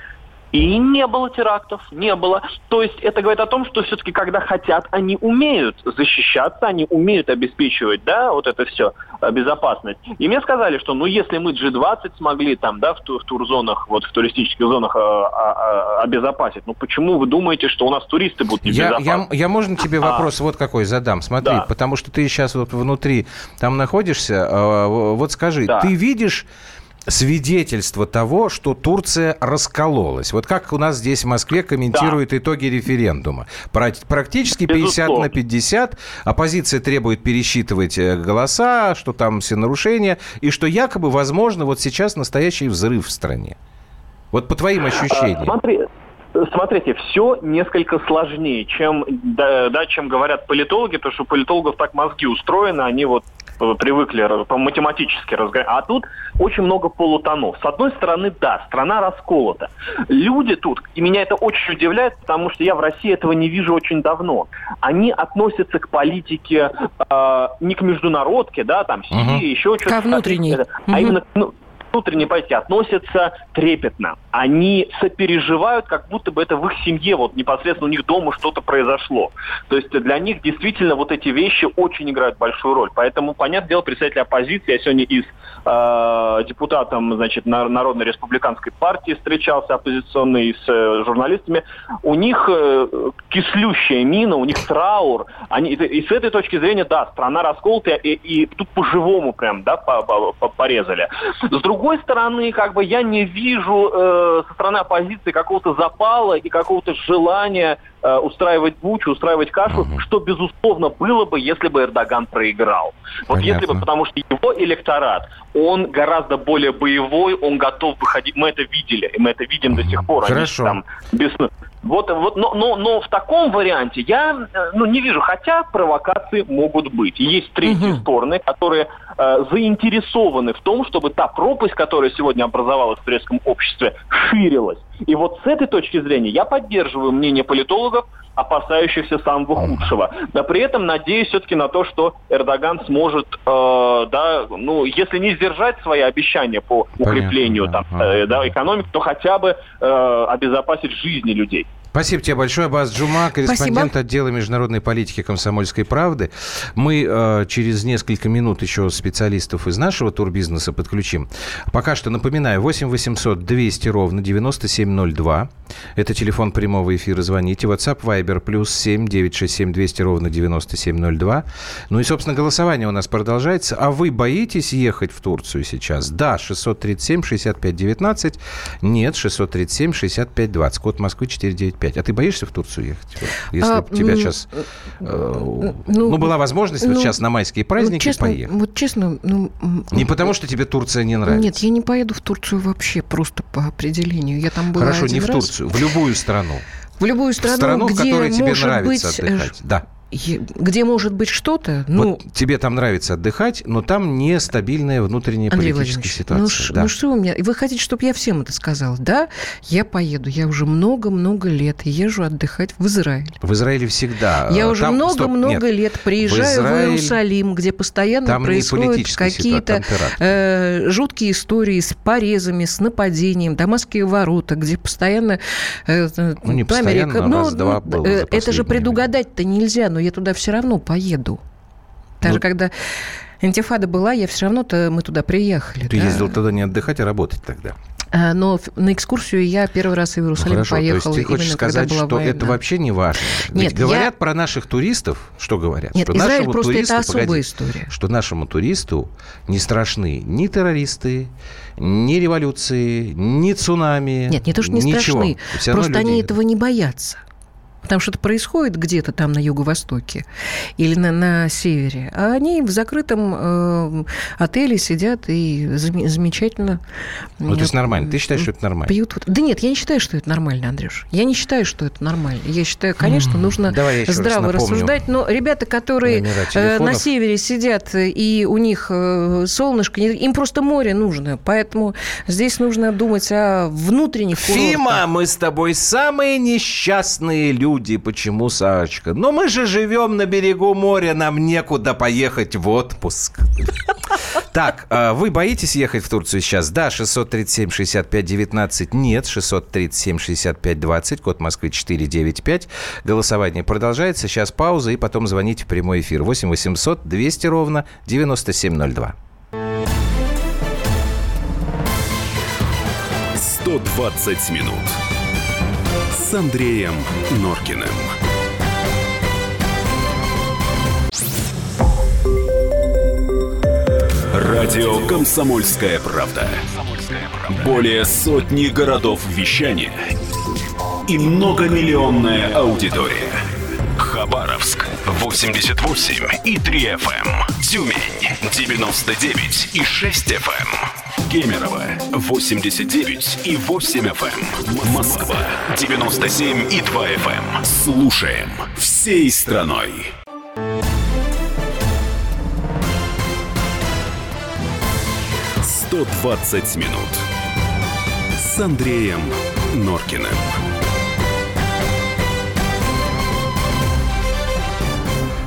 И не было терактов, не было. То есть это говорит о том, что все-таки, когда хотят, они умеют защищаться, они умеют обеспечивать, да, вот это все, э, безопасность. И мне сказали, что, ну, если мы G20 смогли там, да, в, в турзонах, вот в туристических зонах э, э, обезопасить, ну, почему вы думаете, что у нас туристы будут небезопасны? Я, я, я можно тебе а. вопрос а, вот какой задам? Смотри, да. потому что ты сейчас вот внутри там находишься, э, вот скажи, да. ты видишь свидетельство того, что Турция раскололась. Вот как у нас здесь в Москве комментируют да. итоги референдума. Практически 50 Безусловно. на 50. Оппозиция требует пересчитывать э, голоса, что там все нарушения, и что якобы, возможно, вот сейчас настоящий взрыв в стране. Вот по твоим а, ощущениям. Смотри, Смотрите, все несколько сложнее, чем, да, да, чем говорят политологи, потому что у политологов так мозги устроены, они вот привыкли по математически разговаривать. А тут очень много полутонов. С одной стороны, да, страна расколота. Люди тут, и меня это очень удивляет, потому что я в России этого не вижу очень давно. Они относятся к политике э, не к международке, да, там, Сирии, угу. еще что-то. К внутренней. А угу. именно ну, внутренней политики относятся трепетно. Они сопереживают, как будто бы это в их семье, вот непосредственно у них дома что-то произошло. То есть для них действительно вот эти вещи очень играют большую роль. Поэтому, понятное дело, представители оппозиции, я сегодня и с э, депутатом значит, Народной республиканской партии встречался, оппозиционный, с э, журналистами, у них э, кислющая мина, у них траур. Они, и с этой точки зрения, да, страна расколотая, и, и тут по-живому прям, да, порезали. С другой другой стороны, как бы я не вижу э, со стороны оппозиции какого-то запала и какого-то желания э, устраивать бучу, устраивать кашу, угу. что, безусловно, было бы, если бы Эрдоган проиграл. Вот Понятно. если бы, потому что его электорат, он гораздо более боевой, он готов выходить, мы это видели, и мы это видим угу. до сих пор. Хорошо. Они, там, без, вот, вот, но, но, но в таком варианте я э, ну, не вижу, хотя провокации могут быть. Есть третьи угу. стороны, которые э, заинтересованы в том, чтобы та пропасть, которая сегодня образовалась в турецком обществе, ширилась. И вот с этой точки зрения я поддерживаю мнение политологов, опасающихся самого худшего. Да при этом надеюсь все-таки на то, что Эрдоган сможет, э, да, ну, если не сдержать свои обещания по укреплению Понятно, там, да. Э, да, экономики, то хотя бы э, обезопасить жизни людей. Спасибо тебе большое, Абаз Джума, корреспондент Спасибо. отдела международной политики комсомольской правды. Мы э, через несколько минут еще специалистов из нашего турбизнеса подключим. Пока что напоминаю, 8 800 200 ровно 9702. Это телефон прямого эфира. Звоните. WhatsApp Viber плюс 7 967 200 ровно 9702. Ну и, собственно, голосование у нас продолжается. А вы боитесь ехать в Турцию сейчас? Да, 637 65 19. Нет, 637 65 20. Код Москвы 495. 5. А ты боишься в Турцию ехать? Если а, тебя ну, сейчас... Э, ну, ну, была возможность ну, вот сейчас на майские праздники честно, поехать. Вот честно... Ну, не потому, что тебе Турция не нравится. Нет, я не поеду в Турцию вообще, просто по определению. Я там была Хорошо, не в Турцию, в любую страну. В любую страну, в страну где, в которой тебе нравится быть, отдыхать. Да где может быть что-то, ну... Вот тебе там нравится отдыхать, но там нестабильная внутренняя Андрей политическая ситуация. Ну, ш, да. ну что у меня... Вы хотите, чтобы я всем это сказала? Да, я поеду. Я уже много-много лет езжу отдыхать в Израиль. В Израиле всегда. Я уже много-много лет приезжаю в, Израиль... в Иерусалим, где постоянно там происходят какие-то э, жуткие истории с порезами, с нападением, Дамасские ворота, где постоянно... Э, ну, не постоянно, Америка, ну, раз-два было э, Это же предугадать-то нельзя, но я туда все равно поеду. Даже ну, когда интифада была, я все равно-то мы туда приехали. Ты да. ездил туда не отдыхать, а работать тогда. А, но на экскурсию я первый раз в Иерусалим ну, хорошо, поехала. То есть ты хочешь сказать, что война. это вообще не важно? Нет, Ведь говорят я... про наших туристов, что говорят? Нет, что Израиль просто туристу, это особая погоди, история. Что нашему туристу не страшны ни террористы, ни революции, ни цунами. Нет, не то, что не ничего. страшны. Просто люди... они этого не боятся там что-то происходит где-то там на юго-востоке или на, на севере, а они в закрытом э, отеле сидят и замечательно... Ну, то есть нормально. Ты считаешь, что это нормально? Пьют. Да нет, я не считаю, что это нормально, Андрюш. Я не считаю, что это нормально. Я считаю, конечно, нужно здраво рассуждать, но ребята, которые э, на севере сидят, и у них э, солнышко, им просто море нужно, поэтому здесь нужно думать о внутренних Фима, мы с тобой самые несчастные люди люди, почему Сашечка? Но мы же живем на берегу моря, нам некуда поехать в отпуск. Так, а вы боитесь ехать в Турцию сейчас? Да, 637-65-19. Нет, 637-65-20. Код Москвы 495. Голосование продолжается. Сейчас пауза и потом звоните в прямой эфир. 8 800 200 ровно 9702. 120 минут с Андреем Норкиным. Радио «Комсомольская правда». Более сотни городов вещания и многомиллионная аудитория. Хабаровск 88 и 3 FM. Эм. Тюмень 99 и 6 FM. Кемерово 89 и 8 FM. Эм. Москва 97 и 2 FM. Эм. Слушаем всей страной. «120 минут» с Андреем Норкиным.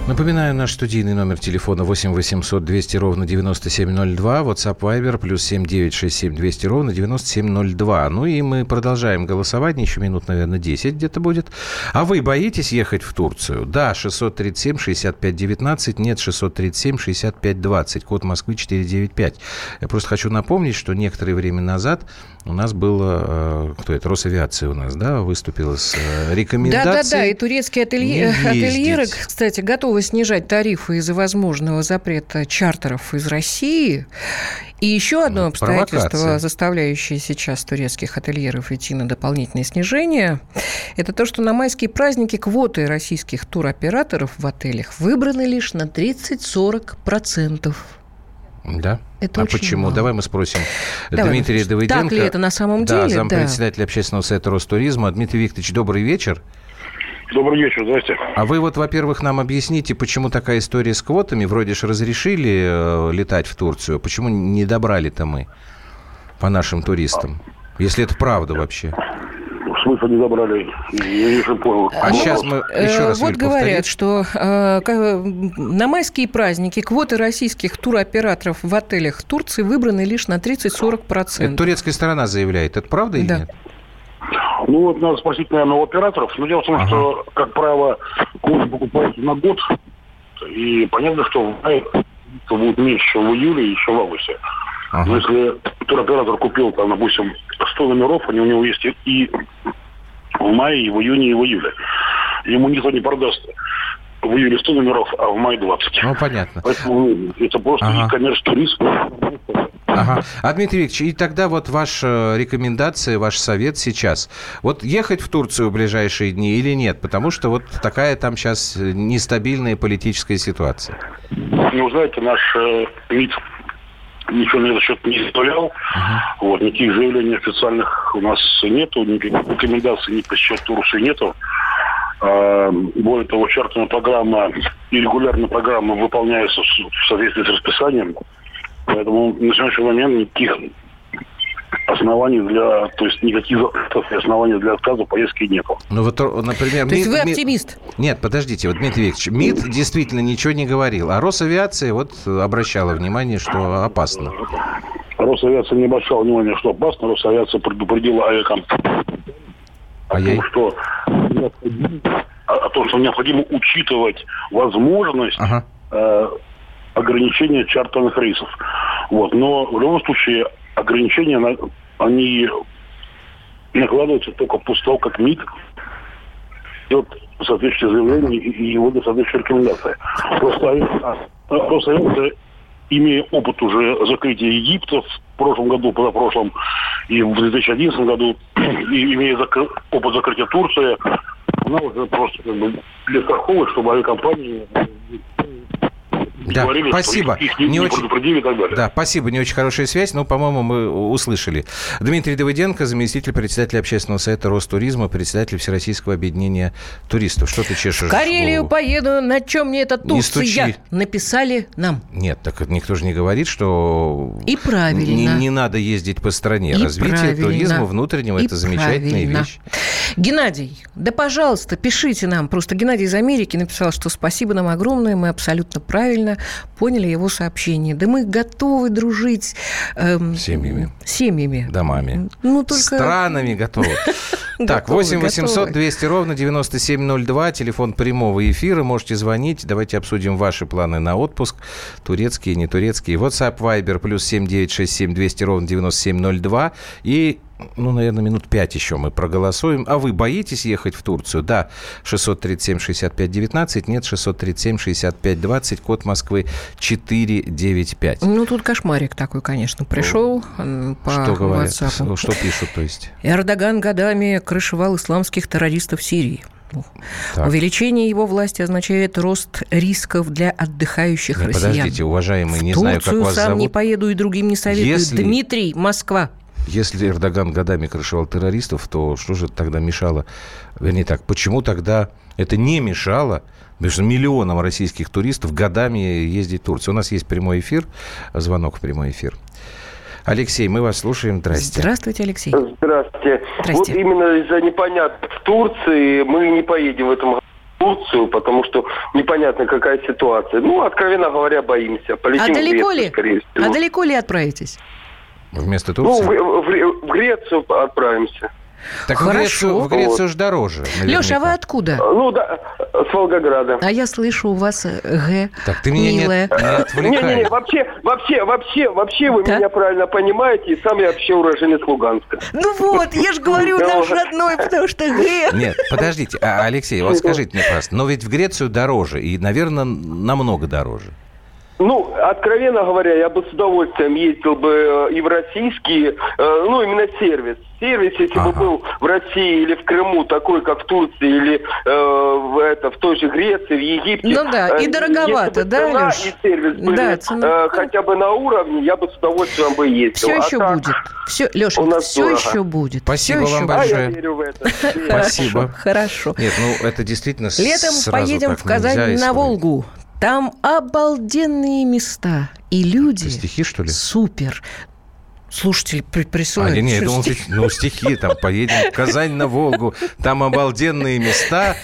Напоминаю, наш студийный номер телефона 8 800 200 ровно 9702, WhatsApp Viber плюс 7 967 200 ровно 9702. Ну и мы продолжаем голосовать, еще минут, наверное, 10 где-то будет. А вы боитесь ехать в Турцию? Да, 637 65 19, нет, 637 65 20, код Москвы 495. Я просто хочу напомнить, что некоторое время назад у нас было, э, кто это, Росавиация у нас, да, выступила с э, рекомендацией. Да-да-да, и турецкие ателье, ательеры, кстати, готовы снижать тарифы из-за возможного запрета чартеров из России. И еще одно ну, обстоятельство, Провокация. заставляющее сейчас турецких ательеров идти на дополнительное снижение, это то, что на майские праздники квоты российских туроператоров в отелях выбраны лишь на 30-40%. Да? Это а почему? Мало. Давай мы спросим Давай, Дмитрия Давыденко. Так ли это на самом деле? Да, зампредседателя да. общественного совета Ростуризма. Дмитрий Викторович, добрый вечер. Добрый вечер, здрасте. А вы вот, во-первых, нам объясните, почему такая история с квотами? Вроде же разрешили э, летать в Турцию. Почему не добрали-то мы по нашим туристам? Если это правда вообще смысл не забрали. Я не понял. А сейчас мы еще раз Вот говорят, что э, на майские праздники квоты российских туроператоров в отелях Турции выбраны лишь на 30-40%. Это турецкая сторона заявляет. Это правда или да. нет? Ну, вот надо спросить, наверное, у операторов. Но дело в том, ага. что, как правило, курс покупается на год. И понятно, что в мае будет меньше, чем в июле и еще в августе. Ага. Но если туроператор купил, там, допустим, 100 номеров, они у него есть и в мае, и в июне, и в июле. Ему никто не продаст в июле 100 номеров, а в мае 20. Ну, понятно. Поэтому это просто ага. коммерческий риск. Ага. А, Дмитрий Викторович, и тогда вот ваша рекомендация, ваш совет сейчас. Вот ехать в Турцию в ближайшие дни или нет? Потому что вот такая там сейчас нестабильная политическая ситуация. Ну, знаете, наш э, МИД ничего на этот счет не заявлял. Uh-huh. Вот, никаких заявлений официальных у нас нету, никаких рекомендаций ни по счету Турции нету. А, более того, чартная программа и регулярная программа выполняются в соответствии с расписанием. Поэтому на сегодняшний момент никаких оснований для, то есть никаких оснований для отказа поездки нету. Ну вот, например... То МИД, есть вы оптимист? МИД, нет, подождите, вот Дмитрий Викторович, МИД действительно ничего не говорил, а Росавиация вот обращала внимание, что опасно. Росавиация не обращала внимания, что опасно, Росавиация предупредила авиакомпанию о том, что необходимо, о том, что необходимо учитывать возможность ага. э, ограничения чартерных рейсов. Вот. Но в любом случае ограничения, они накладываются только после того, как МИД идет соответствующее заявление и его соответствующая рекомендация. Просто Росавиация, имея опыт уже закрытия Египта в прошлом году, позапрошлом, и в 2011 году, [CLEARS THROAT] и имея закры... опыт закрытия Турции, она уже просто как бы для страховой, чтобы авиакомпании да, говорили, спасибо. Их, их не, не очень... и так далее. Да, спасибо, не очень хорошая связь, но, по-моему, мы услышали. Дмитрий Давыденко, заместитель председателя общественного совета Ростуризма, председатель Всероссийского объединения туристов. Что ты чешешь? В Карелию голову? поеду, на чем мне это Турция? Написали нам. Нет, так никто же не говорит, что... И правильно. Не, не надо ездить по стране. И Развитие правильно. туризма внутреннего – это замечательная вещь. Геннадий, да, пожалуйста, пишите нам. Просто Геннадий из Америки написал, что спасибо нам огромное, мы абсолютно правильно поняли его сообщение. Да мы готовы дружить... Эм, семьями. Семьями. Домами. Ну, только... Странами готовы. Так, 8 800 200 ровно 9702, телефон прямого эфира, можете звонить, давайте обсудим ваши планы на отпуск, турецкие, не турецкие. WhatsApp, Viber, плюс 7967 200 ровно 9702 и ну, наверное, минут пять еще мы проголосуем. А вы боитесь ехать в Турцию? Да, 637-65-19, нет, 637-65-20, код Москвы 495. Ну, тут кошмарик такой, конечно, пришел по Что говорят? WhatsApp. Что пишут, то есть? Эрдоган годами крышевал исламских террористов Сирии. Так. Увеличение его власти означает рост рисков для отдыхающих не, россиян. Подождите, уважаемые, не в знаю, как вас сам зовут. не поеду и другим не советую. Если... Дмитрий, Москва. Если Эрдоган годами крышевал террористов, то что же тогда мешало? Вернее так, почему тогда это не мешало между миллионам российских туристов годами ездить в Турцию? У нас есть прямой эфир, звонок в прямой эфир. Алексей, мы вас слушаем. Здрасте. Здравствуйте, Алексей. Здравствуйте. Здрасте. Вот именно из-за непонятных в Турции мы не поедем в этом году в Турцию, потому что непонятно, какая ситуация. Ну, откровенно говоря, боимся. Полетим а далеко Грецию, ли? Скорее всего. А далеко ли отправитесь? Вместо Турции? Ну, в, в, в Грецию отправимся. Так Хорошо. в Грецию, в Грецию вот. же дороже. Леша, а вы откуда? Ну да, с Волгограда. А я слышу, у вас Г. Так ты меня милая. не. Не, не, не, вообще, вообще, вообще, вообще вы да? меня правильно понимаете, и сам я вообще уроженец Луганска. Ну вот, я же говорю, наш родной, потому что Г. Нет, подождите, а, Алексей, вот скажите мне, пожалуйста, но ведь в Грецию дороже, и, наверное, намного дороже. Ну, откровенно говоря, я бы с удовольствием ездил бы э, и в российский, э, ну, именно сервис. Сервис, если ага. бы был в России или в Крыму, такой, как в Турции, или э, в, это, в той же Греции, в Египте. Ну да, и дороговато, да, цена Леш? и сервис были да, цена... э, хотя бы на уровне, я бы с удовольствием бы ездил. Все а еще так, будет. Все, Леша, все дорого. еще будет. Спасибо все вам еще... большое. А я верю в это. Спасибо. Хорошо. Нет, ну это действительно Летом поедем в Казань на Волгу. Там обалденные места. И люди... Это стихи, что ли? Супер. слушатели присылают. А, нет, думал, ну, стихи, там, поедем в Казань на Волгу, там обалденные места,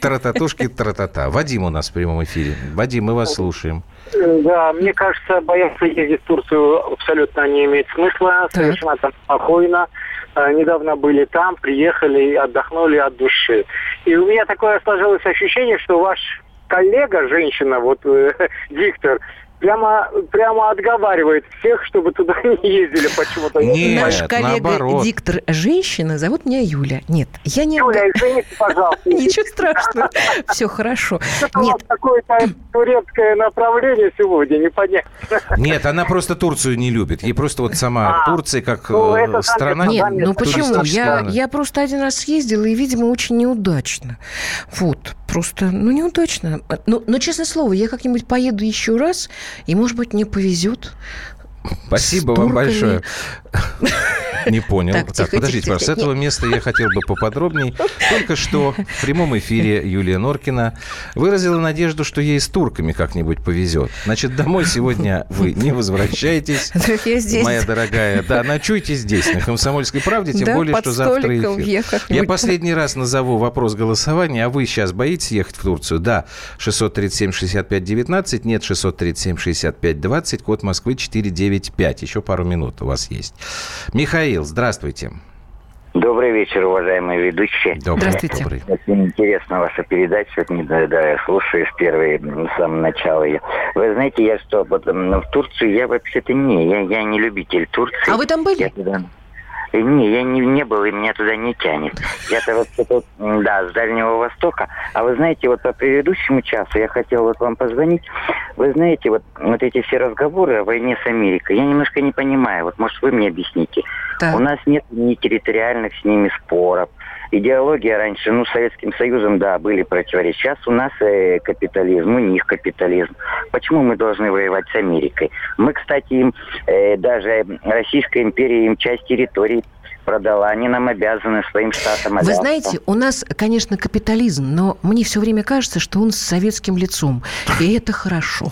трататушки, тратата. Вадим у нас в прямом эфире. Вадим, мы вас слушаем. Да, мне кажется, бояться ездить в Турцию абсолютно не имеет смысла. Совершенно там спокойно. А, недавно были там, приехали, отдохнули от души. И у меня такое сложилось ощущение, что ваш коллега, женщина, вот э, [LAUGHS] диктор, прямо, прямо отговаривает всех, чтобы туда [LAUGHS] не ездили почему-то. Нет, Наш коллега наоборот. диктор женщина, зовут меня Юля. Нет, я не... Юля, извините, [LAUGHS] пожалуйста. Ничего страшного, все хорошо. Нет. Какое-то турецкое направление сегодня, непонятно. Нет, она просто Турцию не любит. Ей просто вот сама а, Турция как ну, э, страна... Нет, ну почему? Я, я просто один раз съездила, и, видимо, очень неудачно. Вот, просто, ну, неудачно. Но, но, честное слово, я как-нибудь поеду еще раз, и, может быть, мне повезет. Спасибо вам большое. [LAUGHS] [LAUGHS] Не понял. Так, так подождите, тихо, с этого места я хотел бы поподробнее. [LAUGHS] Только что в прямом эфире Юлия Норкина выразила надежду, что ей с турками как-нибудь повезет. Значит, домой сегодня вы не возвращаетесь. [LAUGHS] Я здесь. Моя дорогая. Да, ночуйте здесь, на «Комсомольской правде», тем да, более, что завтра эфир. Я последний раз назову вопрос голосования, а вы сейчас боитесь ехать в Турцию? Да, 637-65-19, нет, 637-65-20, код Москвы 495. Еще пару минут у вас есть. Михаил, здравствуйте. Добрый вечер, уважаемые ведущие. Добрый. Здравствуйте. Добрый. Очень интересна ваша передача. Не, да, да, я слушаю с первой, с самого начала. Вы знаете, я что, вот, в Турцию я вообще-то не, я, я не любитель Турции. А вы там были? Я туда, не, я не, не был, и меня туда не тянет. Я-то вот, вот, да, с Дальнего Востока. А вы знаете, вот по предыдущему часу я хотел вот вам позвонить. Вы знаете, вот, вот эти все разговоры о войне с Америкой, я немножко не понимаю. Вот, может, вы мне объясните. Да. У нас нет ни территориальных с ними споров, идеология раньше, ну, Советским Союзом, да, были противоречия. Сейчас у нас э, капитализм, у них капитализм. Почему мы должны воевать с Америкой? Мы, кстати, им, э, даже Российская империя им часть территории продала, они нам обязаны своим штатам. Вы знаете, у нас, конечно, капитализм, но мне все время кажется, что он с советским лицом, и это хорошо.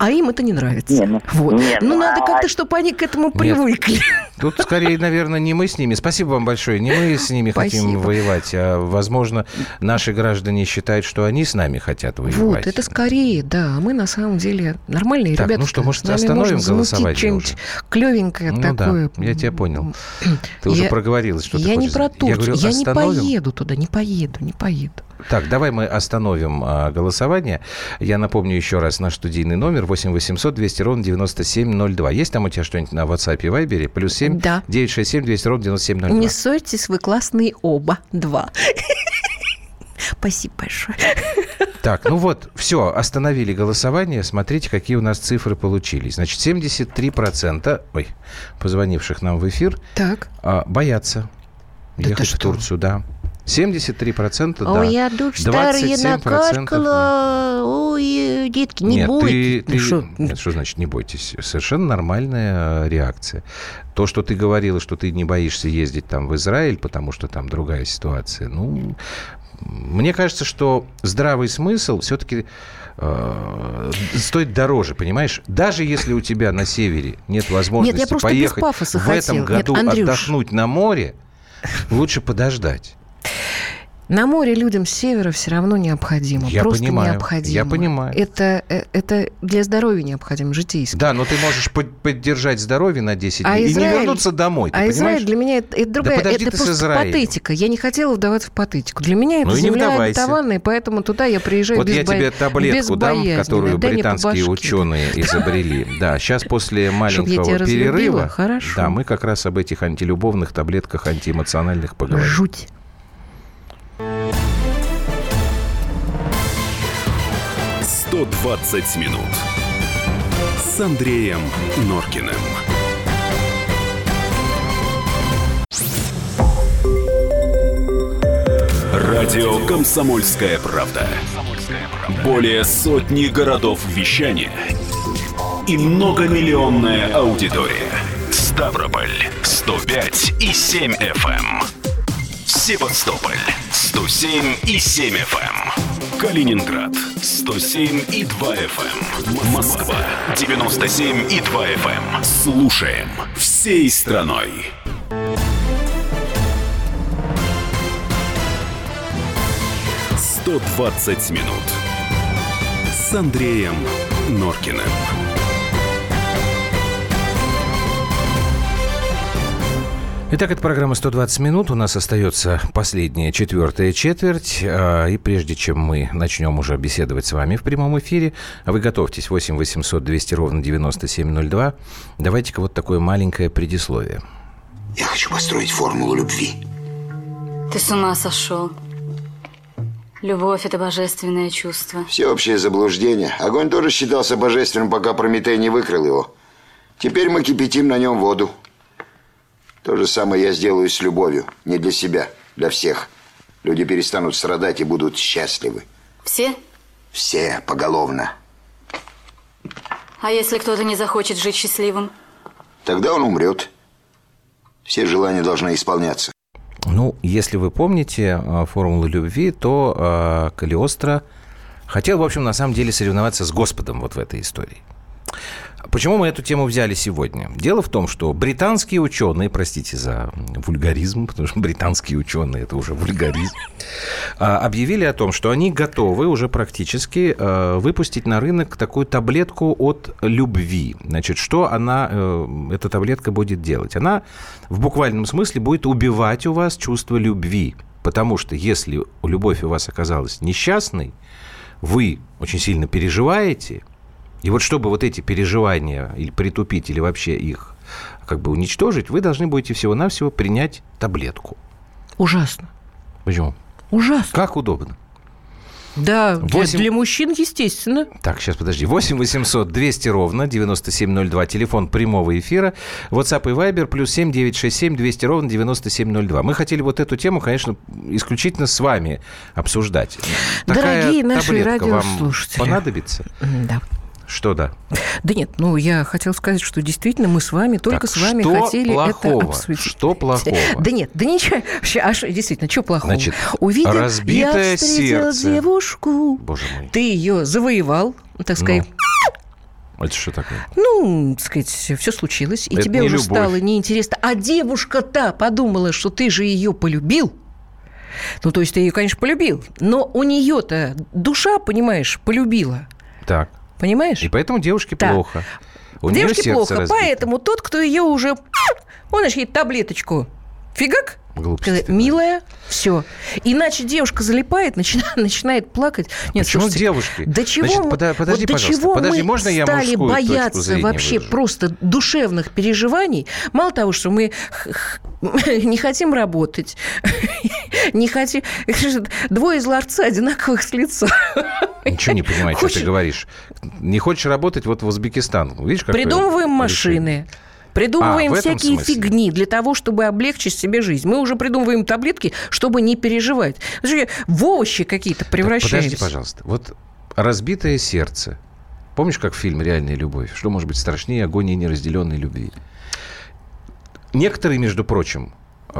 А им это не нравится. Не, ну, вот. не, ну, ну надо а... как-то, чтобы они к этому привыкли. Тут скорее, наверное, не мы с ними. Спасибо вам большое. Не мы с ними Спасибо. хотим воевать, а, возможно, наши граждане считают, что они с нами хотят воевать. Вот, это скорее, да. А мы на самом деле нормальные так, ребята. ну что, может, остановим голосовать что-нибудь клевенькое ну, такое. Да, я тебя понял. Ты уже проговорилась, что Я не про Турцию. Я, не поеду туда, не поеду, не поеду. Так, давай мы остановим а, голосование. Я напомню еще раз наш студийный номер 8 800 200 ровно 9702. Есть там у тебя что-нибудь на WhatsApp и Viber? Плюс 7 да. 967 200 ровно 9702. Не ссорьтесь, вы классные оба. Два. Спасибо большое. Так, ну вот, все, остановили голосование. Смотрите, какие у нас цифры получились. Значит, 73% ой, позвонивших нам в эфир так. А, боятся да ехать в Турцию, да. 73% да. Ой, я душ старая накаркала. Ой, детки, не Нет, бойтесь. Ты, ты... Шо? Нет, что значит не бойтесь? Совершенно нормальная реакция. То, что ты говорила, что ты не боишься ездить там в Израиль, потому что там другая ситуация, ну, мне кажется, что здравый смысл все-таки э, стоит дороже, понимаешь? Даже если у тебя на севере нет возможности нет, поехать в хотел. этом году нет, отдохнуть на море, лучше подождать. На море людям с севера все равно необходимо. Я просто понимаю, необходимо. Я понимаю. Это, э, это для здоровья необходимо, житейски. Да, но ты можешь поддержать здоровье на 10 а дней Израиль, и не вернуться домой. а понимаешь? Израиль для меня это, это другая. Да это просто патетика. Я не хотела вдаваться в патетику. Для меня это ну, земля обетованная, поэтому туда я приезжаю вот без я тебе таблетку дам, которую да, британские ученые [LAUGHS] изобрели. Да, сейчас после маленького перерыва, да, мы как раз об этих антилюбовных таблетках антиэмоциональных поговорим. Жуть. 120 минут с Андреем Норкиным. Радио «Комсомольская правда». Более сотни городов вещания и многомиллионная аудитория. Ставрополь 105 и 7 FM. Эм. Севастополь 107 и 7 FM. Эм. Калининград 107 и 2 FM. Эм. Москва 97 и 2 FM. Эм. Слушаем всей страной. «120 минут» с Андреем Норкиным. Итак, это программа «120 минут». У нас остается последняя, четвертая четверть. А, и прежде чем мы начнем уже беседовать с вами в прямом эфире, вы готовьтесь 8 800 200 ровно 9702. Давайте-ка вот такое маленькое предисловие. Я хочу построить формулу любви. Ты с ума сошел. Любовь – это божественное чувство. Всеобщее заблуждение. Огонь тоже считался божественным, пока Прометей не выкрыл его. Теперь мы кипятим на нем воду. То же самое я сделаю с любовью. Не для себя, для всех. Люди перестанут страдать и будут счастливы. Все? Все, поголовно. А если кто-то не захочет жить счастливым? Тогда он умрет. Все желания должны исполняться. Ну, если вы помните э, формулу любви, то э, Калиостро хотел, в общем, на самом деле соревноваться с Господом вот в этой истории. Почему мы эту тему взяли сегодня? Дело в том, что британские ученые, простите за вульгаризм, потому что британские ученые это уже вульгаризм, а, объявили о том, что они готовы уже практически а, выпустить на рынок такую таблетку от любви. Значит, что она, э, эта таблетка будет делать? Она в буквальном смысле будет убивать у вас чувство любви. Потому что если любовь у вас оказалась несчастной, вы очень сильно переживаете – и вот чтобы вот эти переживания или притупить, или вообще их как бы уничтожить, вы должны будете всего-навсего принять таблетку. Ужасно. Почему? Ужасно. Как удобно. Да, 8... для мужчин, естественно. Так, сейчас, подожди. 8 800 200 ровно 9702. Телефон прямого эфира. WhatsApp и Viber плюс 7 967 200 ровно 9702. Мы хотели вот эту тему, конечно, исключительно с вами обсуждать. Дорогие Такая наши радиослушатели. Вам понадобится? Да. Что да? Да нет, ну я хотел сказать, что действительно мы с вами, только так, с вами что хотели плохого? это обсудить. Что плохого? [LAUGHS] Да нет, да ничего. Вообще, аж действительно, что плохого? Значит, Увидел, разбитое я встретил сердце. девушку. Боже мой. Ты ее завоевал, так сказать. Ну. Это что такое? Ну, так сказать, все случилось, и это тебе уже любовь. стало неинтересно. А девушка-то подумала, что ты же ее полюбил. Ну, то есть ты ее, конечно, полюбил, но у нее-то душа, понимаешь, полюбила. Так. Понимаешь? И поэтому девушке Да. плохо. У Девушке плохо, разбито. поэтому тот, кто ее уже... Он ей таблеточку фигак, Глупости милая, все. Иначе девушка залипает, начинает, [LAUGHS] начинает плакать. Нет, Почему слушайте, девушки? До чего, Значит, мы- пода- подожди, вот до чего подожди, мы можно я стали бояться вообще выражу? просто душевных переживаний? Мало того, что мы [LAUGHS] не хотим работать, [LAUGHS] не хотим... Двое из ларца одинаковых с лица. Ничего не понимаю, что ты говоришь. Не хочешь работать вот в Узбекистан. Видишь, Придумываем решение? Придумываем А, всякие смысле? фигни для того, чтобы облегчить себе жизнь. Мы уже придумываем таблетки, чтобы не переживать. В овощи какие-то Так, превращаемся. Подожди, пожалуйста. Вот разбитое сердце. Помнишь, как фильм «Реальная любовь»? Что может быть страшнее агонии неразделенной любви? Некоторые, между прочим, э,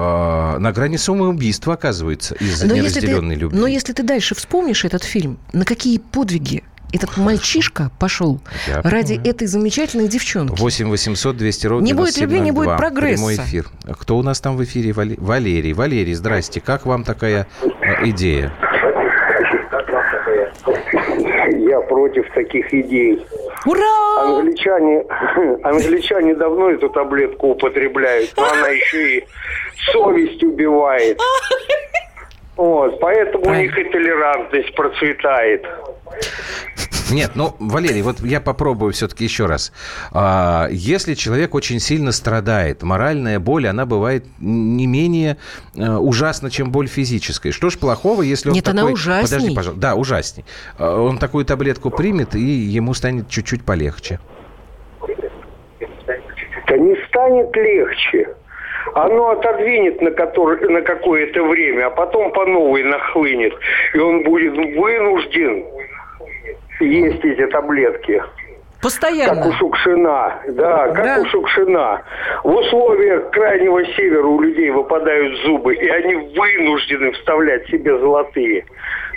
на грани самоубийства оказывается из-за Но если, ты, неразделенной любви. но если ты дальше вспомнишь этот фильм, на какие подвиги этот мальчишка пошел Я ради понимаю. этой замечательной девчонки. 8 800 200 ровно Не будет любви, не будет 9702. прогресса. Прямой эфир. Кто у нас там в эфире? Вале- Валерий. Валерий, здрасте. Как вам такая э, идея? Я против таких идей. Ура! Англичане, [LAUGHS] англичане давно эту таблетку употребляют, но она еще и совесть убивает. [LAUGHS] Вот, поэтому у них и толерантность процветает. Нет, ну, Валерий, вот я попробую все-таки еще раз. А, Если человек очень сильно страдает, моральная боль, она бывает не менее э, ужасна, чем боль физическая. Что ж плохого, если он Нет, она такой... ужасней. Подожди, пожалуйста. Да, ужасней. А, Он такую таблетку примет, и ему станет чуть-чуть полегче. Да не станет легче. Оно отодвинет на, который, на какое-то время, а потом по новой нахлынет. И он будет вынужден есть эти таблетки. Постоянно. Как у Шукшина. Да, как да. у Шукшина. В условиях крайнего севера у людей выпадают зубы, и они вынуждены вставлять себе золотые.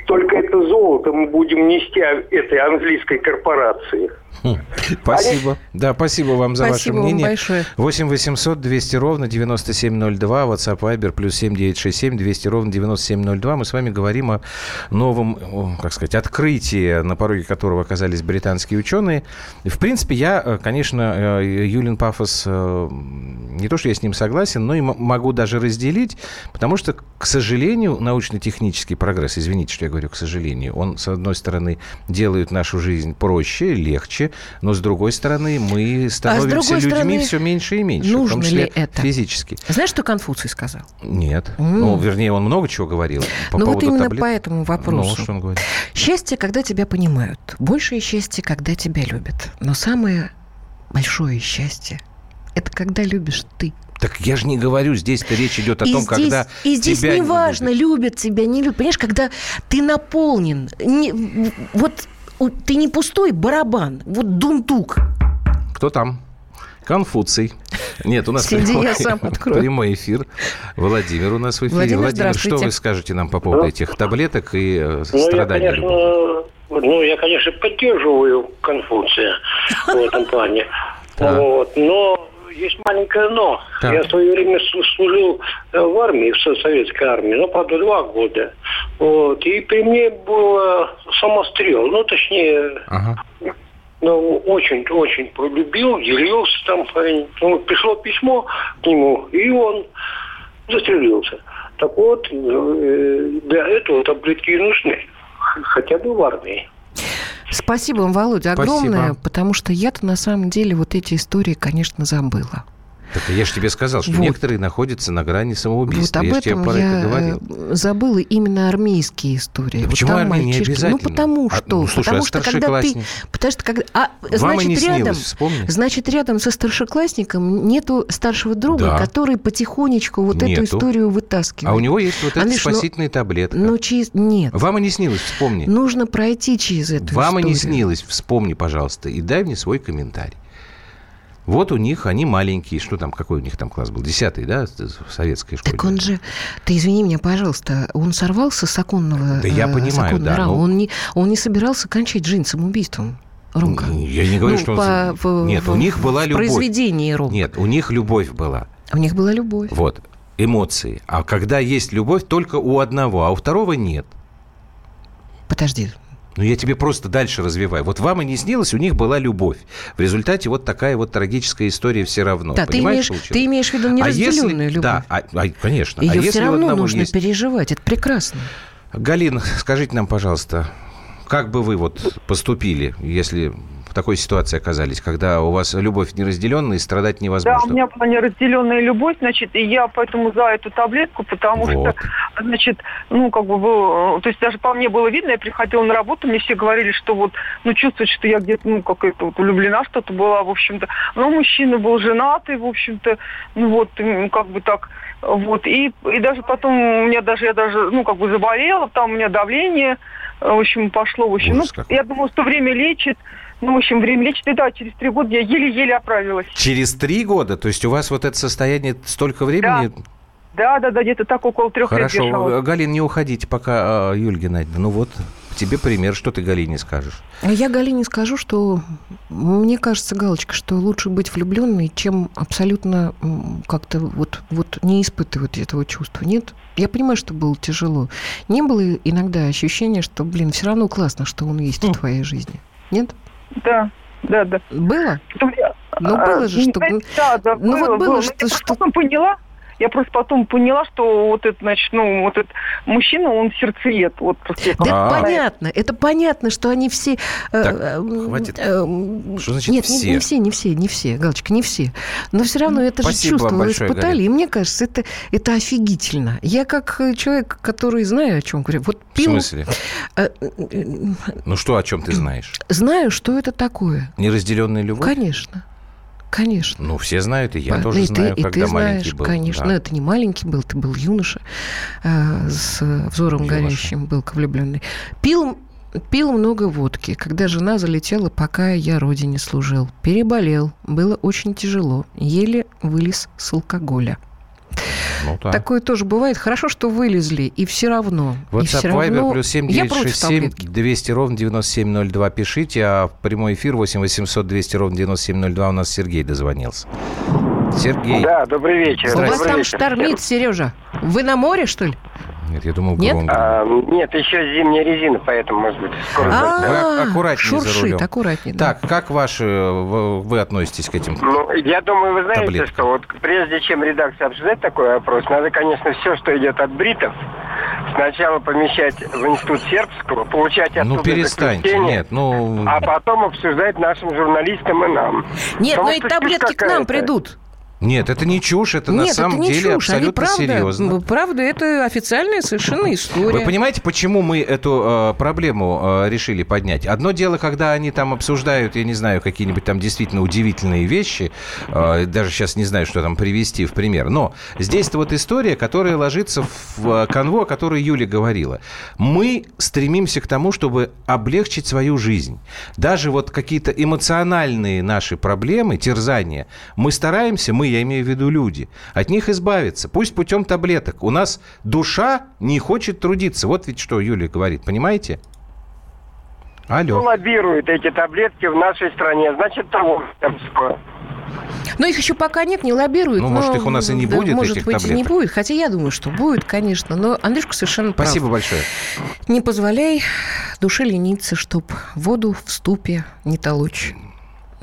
Только это золото мы будем нести этой английской корпорации. Хм. Спасибо. Да, спасибо вам за спасибо ваше мнение. Спасибо большое. 8 800 200 ровно 9702, WhatsApp Viber плюс 7967 200 ровно 9702. Мы с вами говорим о новом, как сказать, открытии, на пороге которого оказались британские ученые. В принципе, я, э, конечно, э, Юлин Пафос, э, не то, что я с ним согласен, но и могу даже разделить, потому что, к сожалению, научно-технический прогресс, извините, что я говорю, к сожалению, он, с одной стороны, делает нашу жизнь проще, легче, но с другой стороны, мы становимся а людьми стороны, все меньше и меньше. Нужно в том числе ли это? Физически. Знаешь, что Конфуций сказал? Нет. Mm. Ну, вернее, он много чего говорил. По ну, вот именно таблет. по этому вопросу. Ну, что он говорит? Счастье, когда тебя понимают. Большее счастье, когда тебя любят. Но самое большое счастье – это когда любишь ты. Так я же не говорю, здесь-то речь идет о и том, здесь, когда И здесь тебя не важно, любят тебя, не любят. Понимаешь, когда ты наполнен, не, вот ты не пустой барабан, вот дунтук. Кто там? Конфуций. Нет, у нас Сиди, прямой, я сам [LAUGHS] прямой эфир. Владимир у нас в эфире. Владимир, Владимир что вы скажете нам по поводу этих таблеток и э, ну, страданий? Я, конечно, ну, я, конечно, поддерживаю Конфуция в этом плане. Вот, но есть маленькое но. Так. Я в свое время служил э, в армии, в советской армии, ну, правда, два года. Вот. И при мне был самострел, ну, точнее, ага. ну, очень-очень полюбил, делился там. Ну, пришло письмо к нему, и он застрелился. Так вот, э, для этого таблетки и нужны, хотя бы в армии. Спасибо вам, Володя, огромное, Спасибо. потому что я-то на самом деле вот эти истории, конечно, забыла. Так я же тебе сказал, что вот. некоторые находятся на грани самоубийства. Вот об я этом тебе я говорил. забыла именно армейские истории. А почему вот армия не обязательно? Ну, потому что. А, ну, слушай, потому а что когда ты... Потому что когда... А, Вам значит, не снилось, рядом, вспомни. Значит, рядом со старшеклассником нету старшего друга, да. который потихонечку вот нету. эту историю вытаскивает. А у него есть вот эта Андрюш, спасительная ну, таблетка. Ну, через... Нет. Вам и не снилось, вспомни. Нужно пройти через эту Вам историю. и не снилось, вспомни, пожалуйста, и дай мне свой комментарий. Вот у них, они маленькие, что там, какой у них там класс был? Десятый, да, в советской школе? Так он же, ты извини меня, пожалуйста, он сорвался с оконного Да я э, понимаю, да. Но... Он, не, он не собирался кончать жизнь самоубийством. Ромка. Я не говорю, ну, что по, он... Нет, в, у них была любовь. Произведение Ромка. Нет, у них любовь была. У них была любовь. Вот, эмоции. А когда есть любовь, только у одного, а у второго нет. Подожди, ну, я тебе просто дальше развиваю. Вот вам и не снилось, у них была любовь. В результате вот такая вот трагическая история все равно. Да, ты имеешь, ты имеешь в виду неразделенную а если, любовь. Да, а, а, конечно. Ее а все равно нужно есть... переживать, это прекрасно. Галина, скажите нам, пожалуйста, как бы вы вот поступили, если в такой ситуации оказались, когда у вас любовь неразделенная и страдать невозможно? Да, у меня была неразделенная любовь, значит, и я поэтому за эту таблетку, потому вот. что, значит, ну, как бы, был, то есть даже по мне было видно, я приходила на работу, мне все говорили, что вот, ну, чувствуют, что я где-то, ну, какая-то вот влюблена что-то была, в общем-то. Но мужчина был женатый, в общем-то, ну, вот, как бы так, вот, и, и даже потом у меня даже, я даже, ну, как бы заболела, там у меня давление, в общем, пошло, в общем, Ужас ну, какой. я думала, что время лечит, ну, в общем, время лечит, и да, через три года я еле-еле оправилась. Через три года? То есть у вас вот это состояние столько времени? Да. Да, да, да, где-то так около трех Хорошо. лет Хорошо, Галин, не уходите пока, а, Юль Геннадьевна. Ну вот, тебе пример, что ты Галине скажешь? Я Галине скажу, что мне кажется, Галочка, что лучше быть влюбленной, чем абсолютно как-то вот, вот не испытывать этого чувства. Нет? Я понимаю, что было тяжело. Не было иногда ощущения, что, блин, все равно классно, что он есть в хм. твоей жизни. Нет? Да, да, да. Было? Ну, было же, что... Да, да, ну, было, вот было, было. что... Я что... поняла, я просто потом поняла, что вот этот, значит, ну, вот этот мужчина, он сердцеед. Вот, просто да, это понятно. Это понятно, что они все... Э, так, э, хватит. Э, что значит Нет, все? Не, не все, не все, не все, Галочка, не все. Но все равно это Спасибо же чувство вы испытали. Галина. И мне кажется, это, это офигительно. Я как человек, который знаю, о чем говорю. Вот пил... В смысле? Ну что, о чем ты знаешь? Знаю, что это такое. Неразделенная любовь? Конечно. Конечно. Ну, все знают, и я тоже и знаю, ты, когда и ты маленький знаешь, был. Конечно, да. но это не маленький был, ты был юноша э, с взором Юноша. горящим, был влюбленный. Пил Пил много водки, когда жена залетела, пока я родине служил. Переболел. Было очень тяжело. Еле вылез с алкоголя. Ну, так. Такое тоже бывает. Хорошо, что вылезли, и все равно. WhatsApp, все равно... плюс 7 967 200 ровно 9702 пишите, а в прямой эфир 8 800 200 ровно 9702 у нас Сергей дозвонился. Сергей. Да, добрый вечер. У вас там штормит, Сережа. Вы на море, что ли? Нет, я думал, нет? А, нет, еще зимняя резина, поэтому, может быть, скоро а, Аккуратнее шуршит, за рулем. аккуратнее. Так, как ваши, вы относитесь к этим Ну, я думаю, вы знаете, что вот прежде чем редакция обсуждать такой вопрос, надо, конечно, все, что идет от бритов, сначала помещать в институт сербского, получать оттуда Ну, перестаньте, нет, ну... А потом обсуждать нашим журналистам и нам. Нет, Потому но и таблетки к нам придут. Нет, это не чушь, это Нет, на самом это не деле чушь. абсолютно правда, серьезно. Правда, это официальная совершенно история. Вы понимаете, почему мы эту э, проблему э, решили поднять? Одно дело, когда они там обсуждают, я не знаю, какие-нибудь там действительно удивительные вещи, э, даже сейчас не знаю, что там привести в пример, но здесь-то вот история, которая ложится в э, канву, о которой Юля говорила. Мы стремимся к тому, чтобы облегчить свою жизнь. Даже вот какие-то эмоциональные наши проблемы, терзания, мы стараемся, мы я имею в виду люди, от них избавиться. Пусть путем таблеток. У нас душа не хочет трудиться. Вот ведь что Юлия говорит, понимаете? Алло. Ну, лоббируют эти таблетки в нашей стране, значит, того. Но их еще пока нет, не лоббируют. Ну, может, их у нас и не будет, может этих быть, таблеток. не будет. Хотя я думаю, что будет, конечно. Но Андрюшка совершенно прав. Спасибо большое. Не позволяй душе лениться, чтоб воду в ступе не толочь.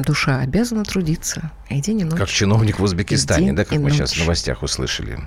Душа обязана трудиться и день и ночь. Как чиновник в Узбекистане, да, как мы ночь. сейчас в новостях услышали.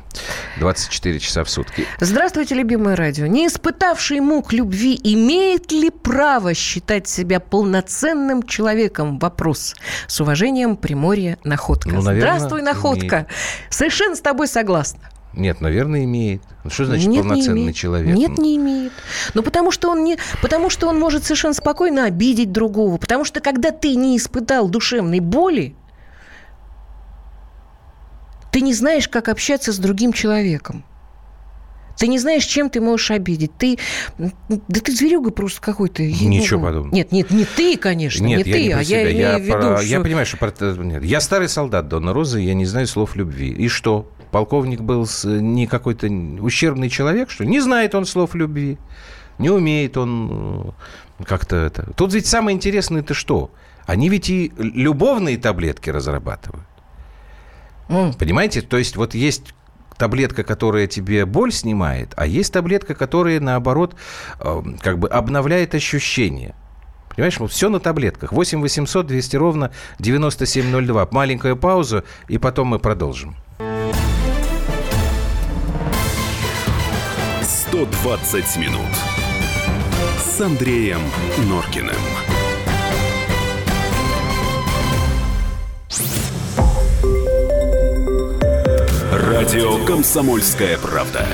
24 часа в сутки. Здравствуйте, любимое радио. Не испытавший мук любви имеет ли право считать себя полноценным человеком? Вопрос. С уважением, Приморье, Находка. Ну, наверное, Здравствуй, Находка. имеет. Совершенно с тобой согласна. Нет, наверное, имеет. Ну, Что значит Нет, полноценный не имеет. человек? Нет, не имеет. Ну, потому что он не, потому что он может совершенно спокойно обидеть другого. Потому что когда ты не испытал душевной боли, ты не знаешь, как общаться с другим человеком. Ты не знаешь, чем ты можешь обидеть. Ты, да ты зверюга просто какой-то. Ничего подобного. Нет, нет, не ты, конечно, Нет, не я ты, не про а себя. я имею я в виду, про- что... Я понимаю, что... Нет. Я старый солдат Дона Розы, я не знаю слов любви. И что? Полковник был с- не какой-то ущербный человек, что? Не знает он слов любви. Не умеет он э, как-то это... Тут ведь самое интересное это что? Они ведь и любовные таблетки разрабатывают. Понимаете? То есть вот есть таблетка, которая тебе боль снимает, а есть таблетка, которая, наоборот, э, как бы обновляет ощущения. Понимаешь, вот все на таблетках. 8 800 200 ровно 9702. Маленькая пауза, и потом мы продолжим. 120 минут с Андреем Норкиным. Радио «Комсомольская правда».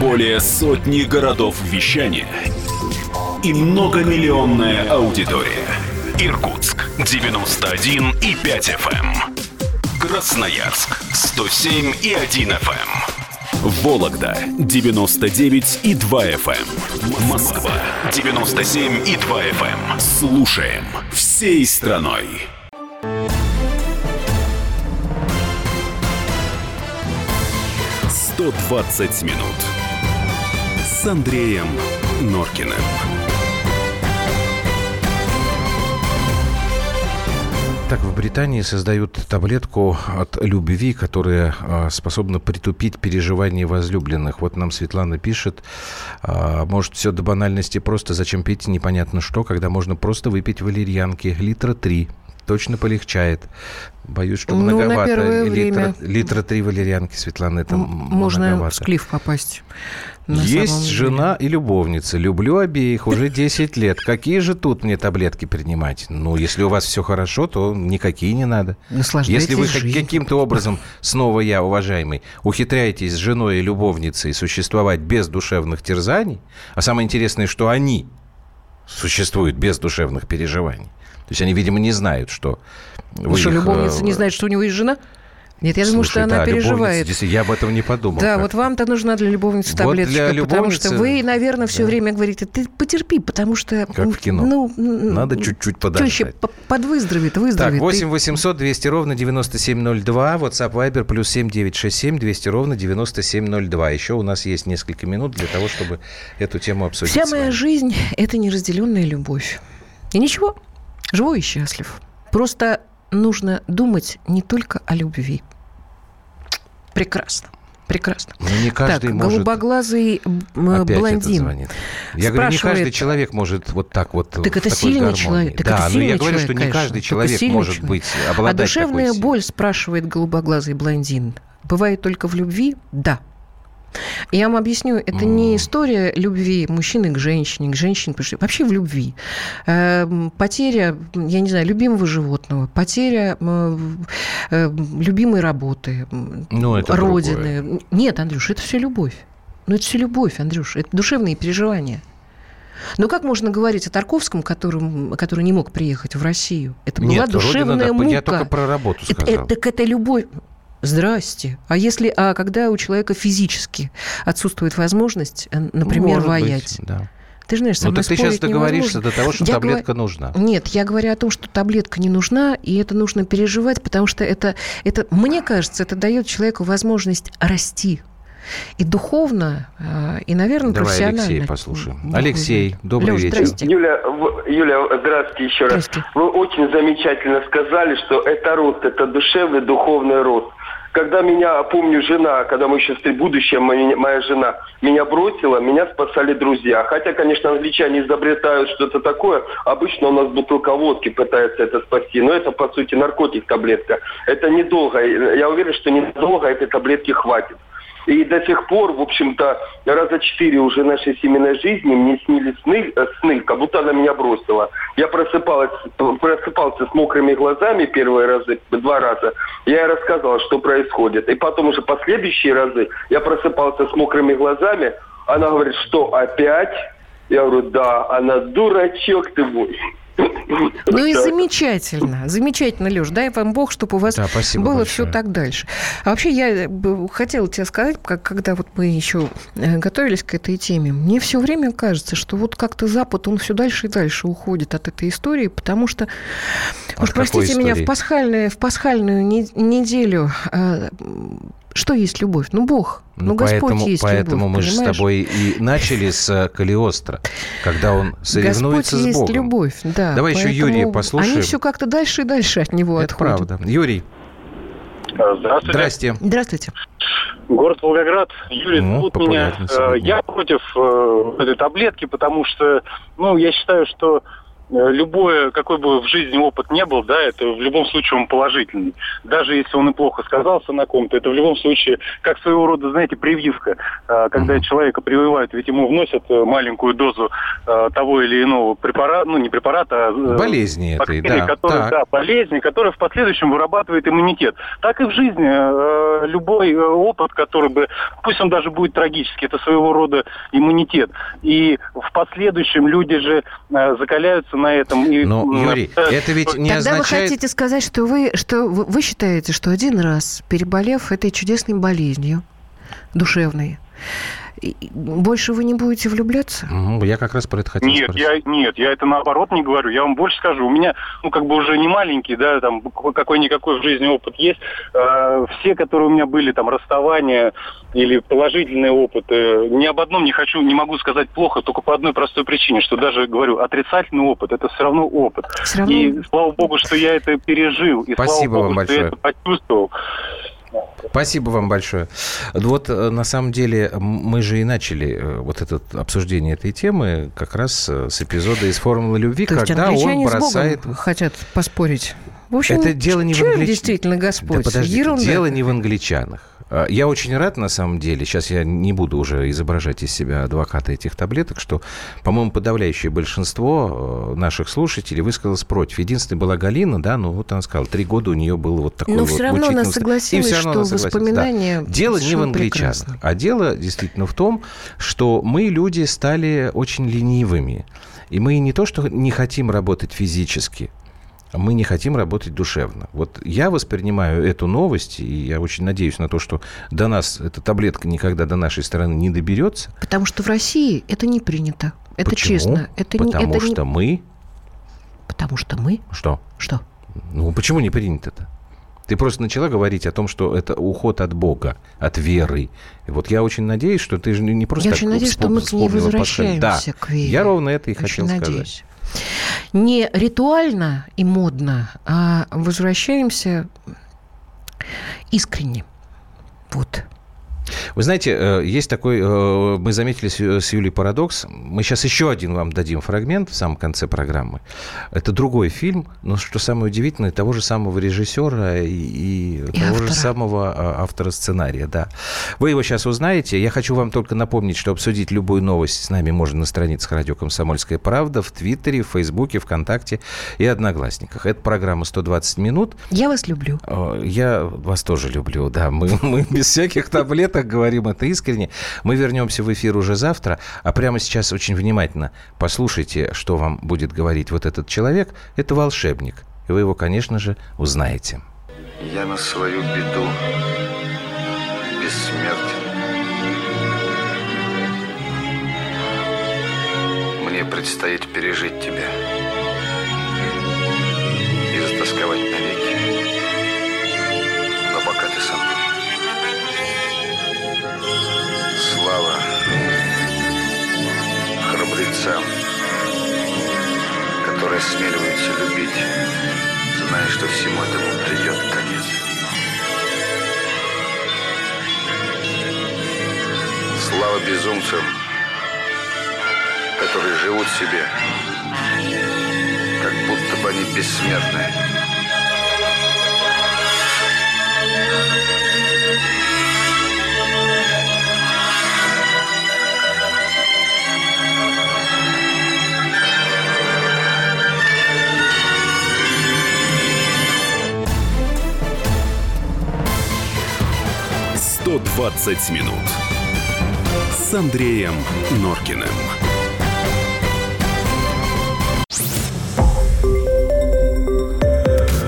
Более сотни городов вещания и многомиллионная аудитория. Иркутск 91 и 5 FM. Красноярск 107 и 1 FM. Вологда 99 и 2 FM. Москва 97 и 2 FM. Слушаем всей страной. «120 минут» с Андреем Норкиным. Так, в Британии создают таблетку от любви, которая а, способна притупить переживания возлюбленных. Вот нам Светлана пишет, а, может, все до банальности просто, зачем пить непонятно что, когда можно просто выпить валерьянки, литра три. Точно полегчает. Боюсь, что Ну, на многовато. первое литра, время. литра три валерьянки, Светлана, это Можно многовато. в склиф попасть. На Есть жена и любовница. Люблю обеих уже 10 лет. Какие же тут мне таблетки принимать? Ну, если у вас все хорошо, то никакие не надо. Если вы каким-то образом, снова я, уважаемый, ухитряетесь с женой и любовницей существовать без душевных терзаний, а самое интересное, что они существуют без душевных переживаний. То есть они, видимо, не знают, что вы что, их, любовница э, не знает, что у него есть жена? Нет, я Слушай, думаю, что она да, переживает. Я об этом не подумал. Да, вот вам-то нужна для любовницы таблеточка, вот для потому что вы, наверное, все да. время говорите, ты потерпи, потому что... Как в кино. Ну, Надо чуть-чуть подождать. подвыздоровеет, выздоровеет. Так, 8 800 200 ровно 9702, WhatsApp Viber плюс 7 967 200 ровно 9702. Еще у нас есть несколько минут для того, чтобы эту тему обсудить. Вся моя жизнь – это неразделенная любовь. И ничего, живой и счастлив. Просто нужно думать не только о любви. Прекрасно. Прекрасно. Но не каждый так, может... голубоглазый блондин. Я говорю, не каждый человек может вот так вот Так это сильный гармонии. человек. Так да, это сильный но я говорю, человек, что не каждый человек может человек. быть обладать А душевная такой боль, спрашивает голубоглазый блондин, бывает только в любви? Да. Я вам объясню, это не история любви мужчины к женщине, к женщине, вообще в любви. Эм, потеря, я не знаю, любимого животного, потеря э, любимой работы, ну, это родины. Другое. Нет, Андрюш, это все любовь. Ну, это все любовь, Андрюш, это душевные переживания. Но как можно говорить о Тарковском, который, который не мог приехать в Россию? Это была Нет, душевная родина, мука. Я только про работу сказал. Это, так это любовь. Здрасте. А если, а когда у человека физически отсутствует возможность, э, например, Может воять? Быть, да. Ты же знаешь, со ну, так ты сейчас договоришься до того, что я таблетка говор... нужна. Нет, я говорю о том, что таблетка не нужна, и это нужно переживать, потому что это, это мне кажется, это дает человеку возможность расти. И духовно, э, и, наверное, Давай профессионально. Алексей послушаем. Алексей, добрый Леш, вечер. Здрасте. Юля, Юля, здравствуйте еще раз. Здрасте. Вы очень замечательно сказали, что это рост, это душевный, духовный рост когда меня, помню, жена, когда мы еще будущая моя, моя жена, меня бросила, меня спасали друзья. Хотя, конечно, англичане изобретают что-то такое. Обычно у нас бутылка водки пытается это спасти. Но это, по сути, наркотик, таблетка. Это недолго. Я уверен, что недолго этой таблетки хватит. И до сих пор, в общем-то, раза четыре уже нашей семейной жизни мне снились сны, э, сны, как будто она меня бросила. Я просыпалась, просыпался с мокрыми глазами первые разы, два раза. Я ей рассказывал, что происходит. И потом уже последующие разы я просыпался с мокрыми глазами. Она говорит, что опять? Я говорю, да, она дурачок ты мой. Ну и замечательно, замечательно, Леш. Дай вам Бог, чтобы у вас да, было большое. все так дальше. А вообще я хотела тебе сказать, как, когда вот мы еще э, готовились к этой теме, мне все время кажется, что вот как-то Запад, он все дальше и дальше уходит от этой истории, потому что, от уж простите меня, в пасхальную, в пасхальную неделю э, что есть любовь? Ну, Бог. Ну, ну Господь поэтому, есть Поэтому любовь, мы же с тобой и начали с э, Калиостро, когда он соревнуется Господь с Богом. есть любовь, да. Давай еще Юрия послушаем. Они все как-то дальше и дальше от него Это отходят. правда. Юрий. Здравствуйте. Здрасте. Здравствуйте. Город Волгоград. Юрий ну, зовут меня. Э, я против э, этой таблетки, потому что, ну, я считаю, что любое, какой бы в жизни опыт не был, да, это в любом случае он положительный. Даже если он и плохо сказался на ком-то, это в любом случае как своего рода, знаете, прививка. Э, когда mm-hmm. человека прививают, ведь ему вносят э, маленькую дозу того или иного препарата, ну не препарата, а болезни этой, да. Которые, да, болезни, которые в последующем вырабатывает иммунитет. Так и в жизни любой опыт, который бы, пусть он даже будет трагический, это своего рода иммунитет. И в последующем люди же закаляются на этом. И, Но, Юрий, это ведь не Тогда означает... вы хотите сказать, что вы, что вы считаете, что один раз, переболев этой чудесной болезнью душевной, больше вы не будете влюбляться? Я как раз про это хотел нет, спросить. Я, нет, я это наоборот не говорю. Я вам больше скажу. У меня, ну, как бы уже не маленький, да, там, какой-никакой в жизни опыт есть. Э, все, которые у меня были, там, расставания или положительные опыты, ни об одном не хочу, не могу сказать плохо, только по одной простой причине, что даже, говорю, отрицательный опыт, это все равно опыт. Все равно... И слава богу, что я это пережил. И Спасибо слава вам богу, большое. что я это почувствовал. Спасибо вам большое. Вот э, на самом деле мы же и начали э, вот это обсуждение этой темы как раз э, с эпизода из «Формулы любви», То когда он бросает... хотят поспорить. В общем, это дело не в англич... действительно Господь? Да подожди, Ерунда. дело не в англичанах. А, я очень рад, на самом деле, сейчас я не буду уже изображать из себя адвоката этих таблеток, что, по-моему, подавляющее большинство э, наших слушателей высказалось против. Единственная была Галина, да, ну вот она сказала, три года у нее было вот такое Но вот все равно она согласилась, все равно что воспоминания... Да. Дело не в англичанах, прекрасно. а дело действительно в том, что мы, люди, стали очень ленивыми. И мы не то, что не хотим работать физически, мы не хотим работать душевно. Вот я воспринимаю эту новость, и я очень надеюсь на то, что до нас эта таблетка никогда до нашей страны не доберется. Потому что в России это не принято. Это Почему? честно. Это Потому не, это что не... мы... Потому что мы... Что? Что? Ну, почему не принято-то? Ты просто начала говорить о том, что это уход от Бога, от веры. И вот я очень надеюсь, что ты же не просто Я так очень надеюсь, что мы к ней возвращаемся да, к вере. Я ровно это и Очень хотел надеюсь. сказать. Не ритуально и модно, а возвращаемся искренне. Вот. Вы знаете, э, есть такой, э, мы заметили с Юлей парадокс. Мы сейчас еще один вам дадим фрагмент в самом конце программы. Это другой фильм, но что самое удивительное, того же самого режиссера и, и того автора. же самого а, автора сценария, да. Вы его сейчас узнаете. Я хочу вам только напомнить, что обсудить любую новость с нами можно на страницах радио «Комсомольская правда», в Твиттере, в Фейсбуке, ВКонтакте и Одноклассниках. Это программа «120 минут». Я вас люблю. Э, Я вас тоже люблю, да. Мы, [LAUGHS] мы без всяких таблеток говорим это искренне. Мы вернемся в эфир уже завтра, а прямо сейчас очень внимательно послушайте, что вам будет говорить вот этот человек. Это волшебник. И вы его, конечно же, узнаете. Я на свою беду бессмертен. Мне предстоит пережить тебя и затасковать навеки. Но пока ты со мной. Храбрецам, которые осмеливаются любить, зная, что всему этому придет конец. Слава безумцам, которые живут себе, как будто бы они бессмертны. «120 минут» с Андреем Норкиным.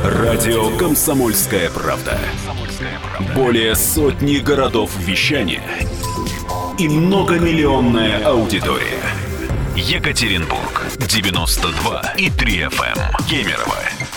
Радио «Комсомольская правда». Более сотни городов вещания и многомиллионная аудитория. Екатеринбург 92 и 3 FM. Кемерово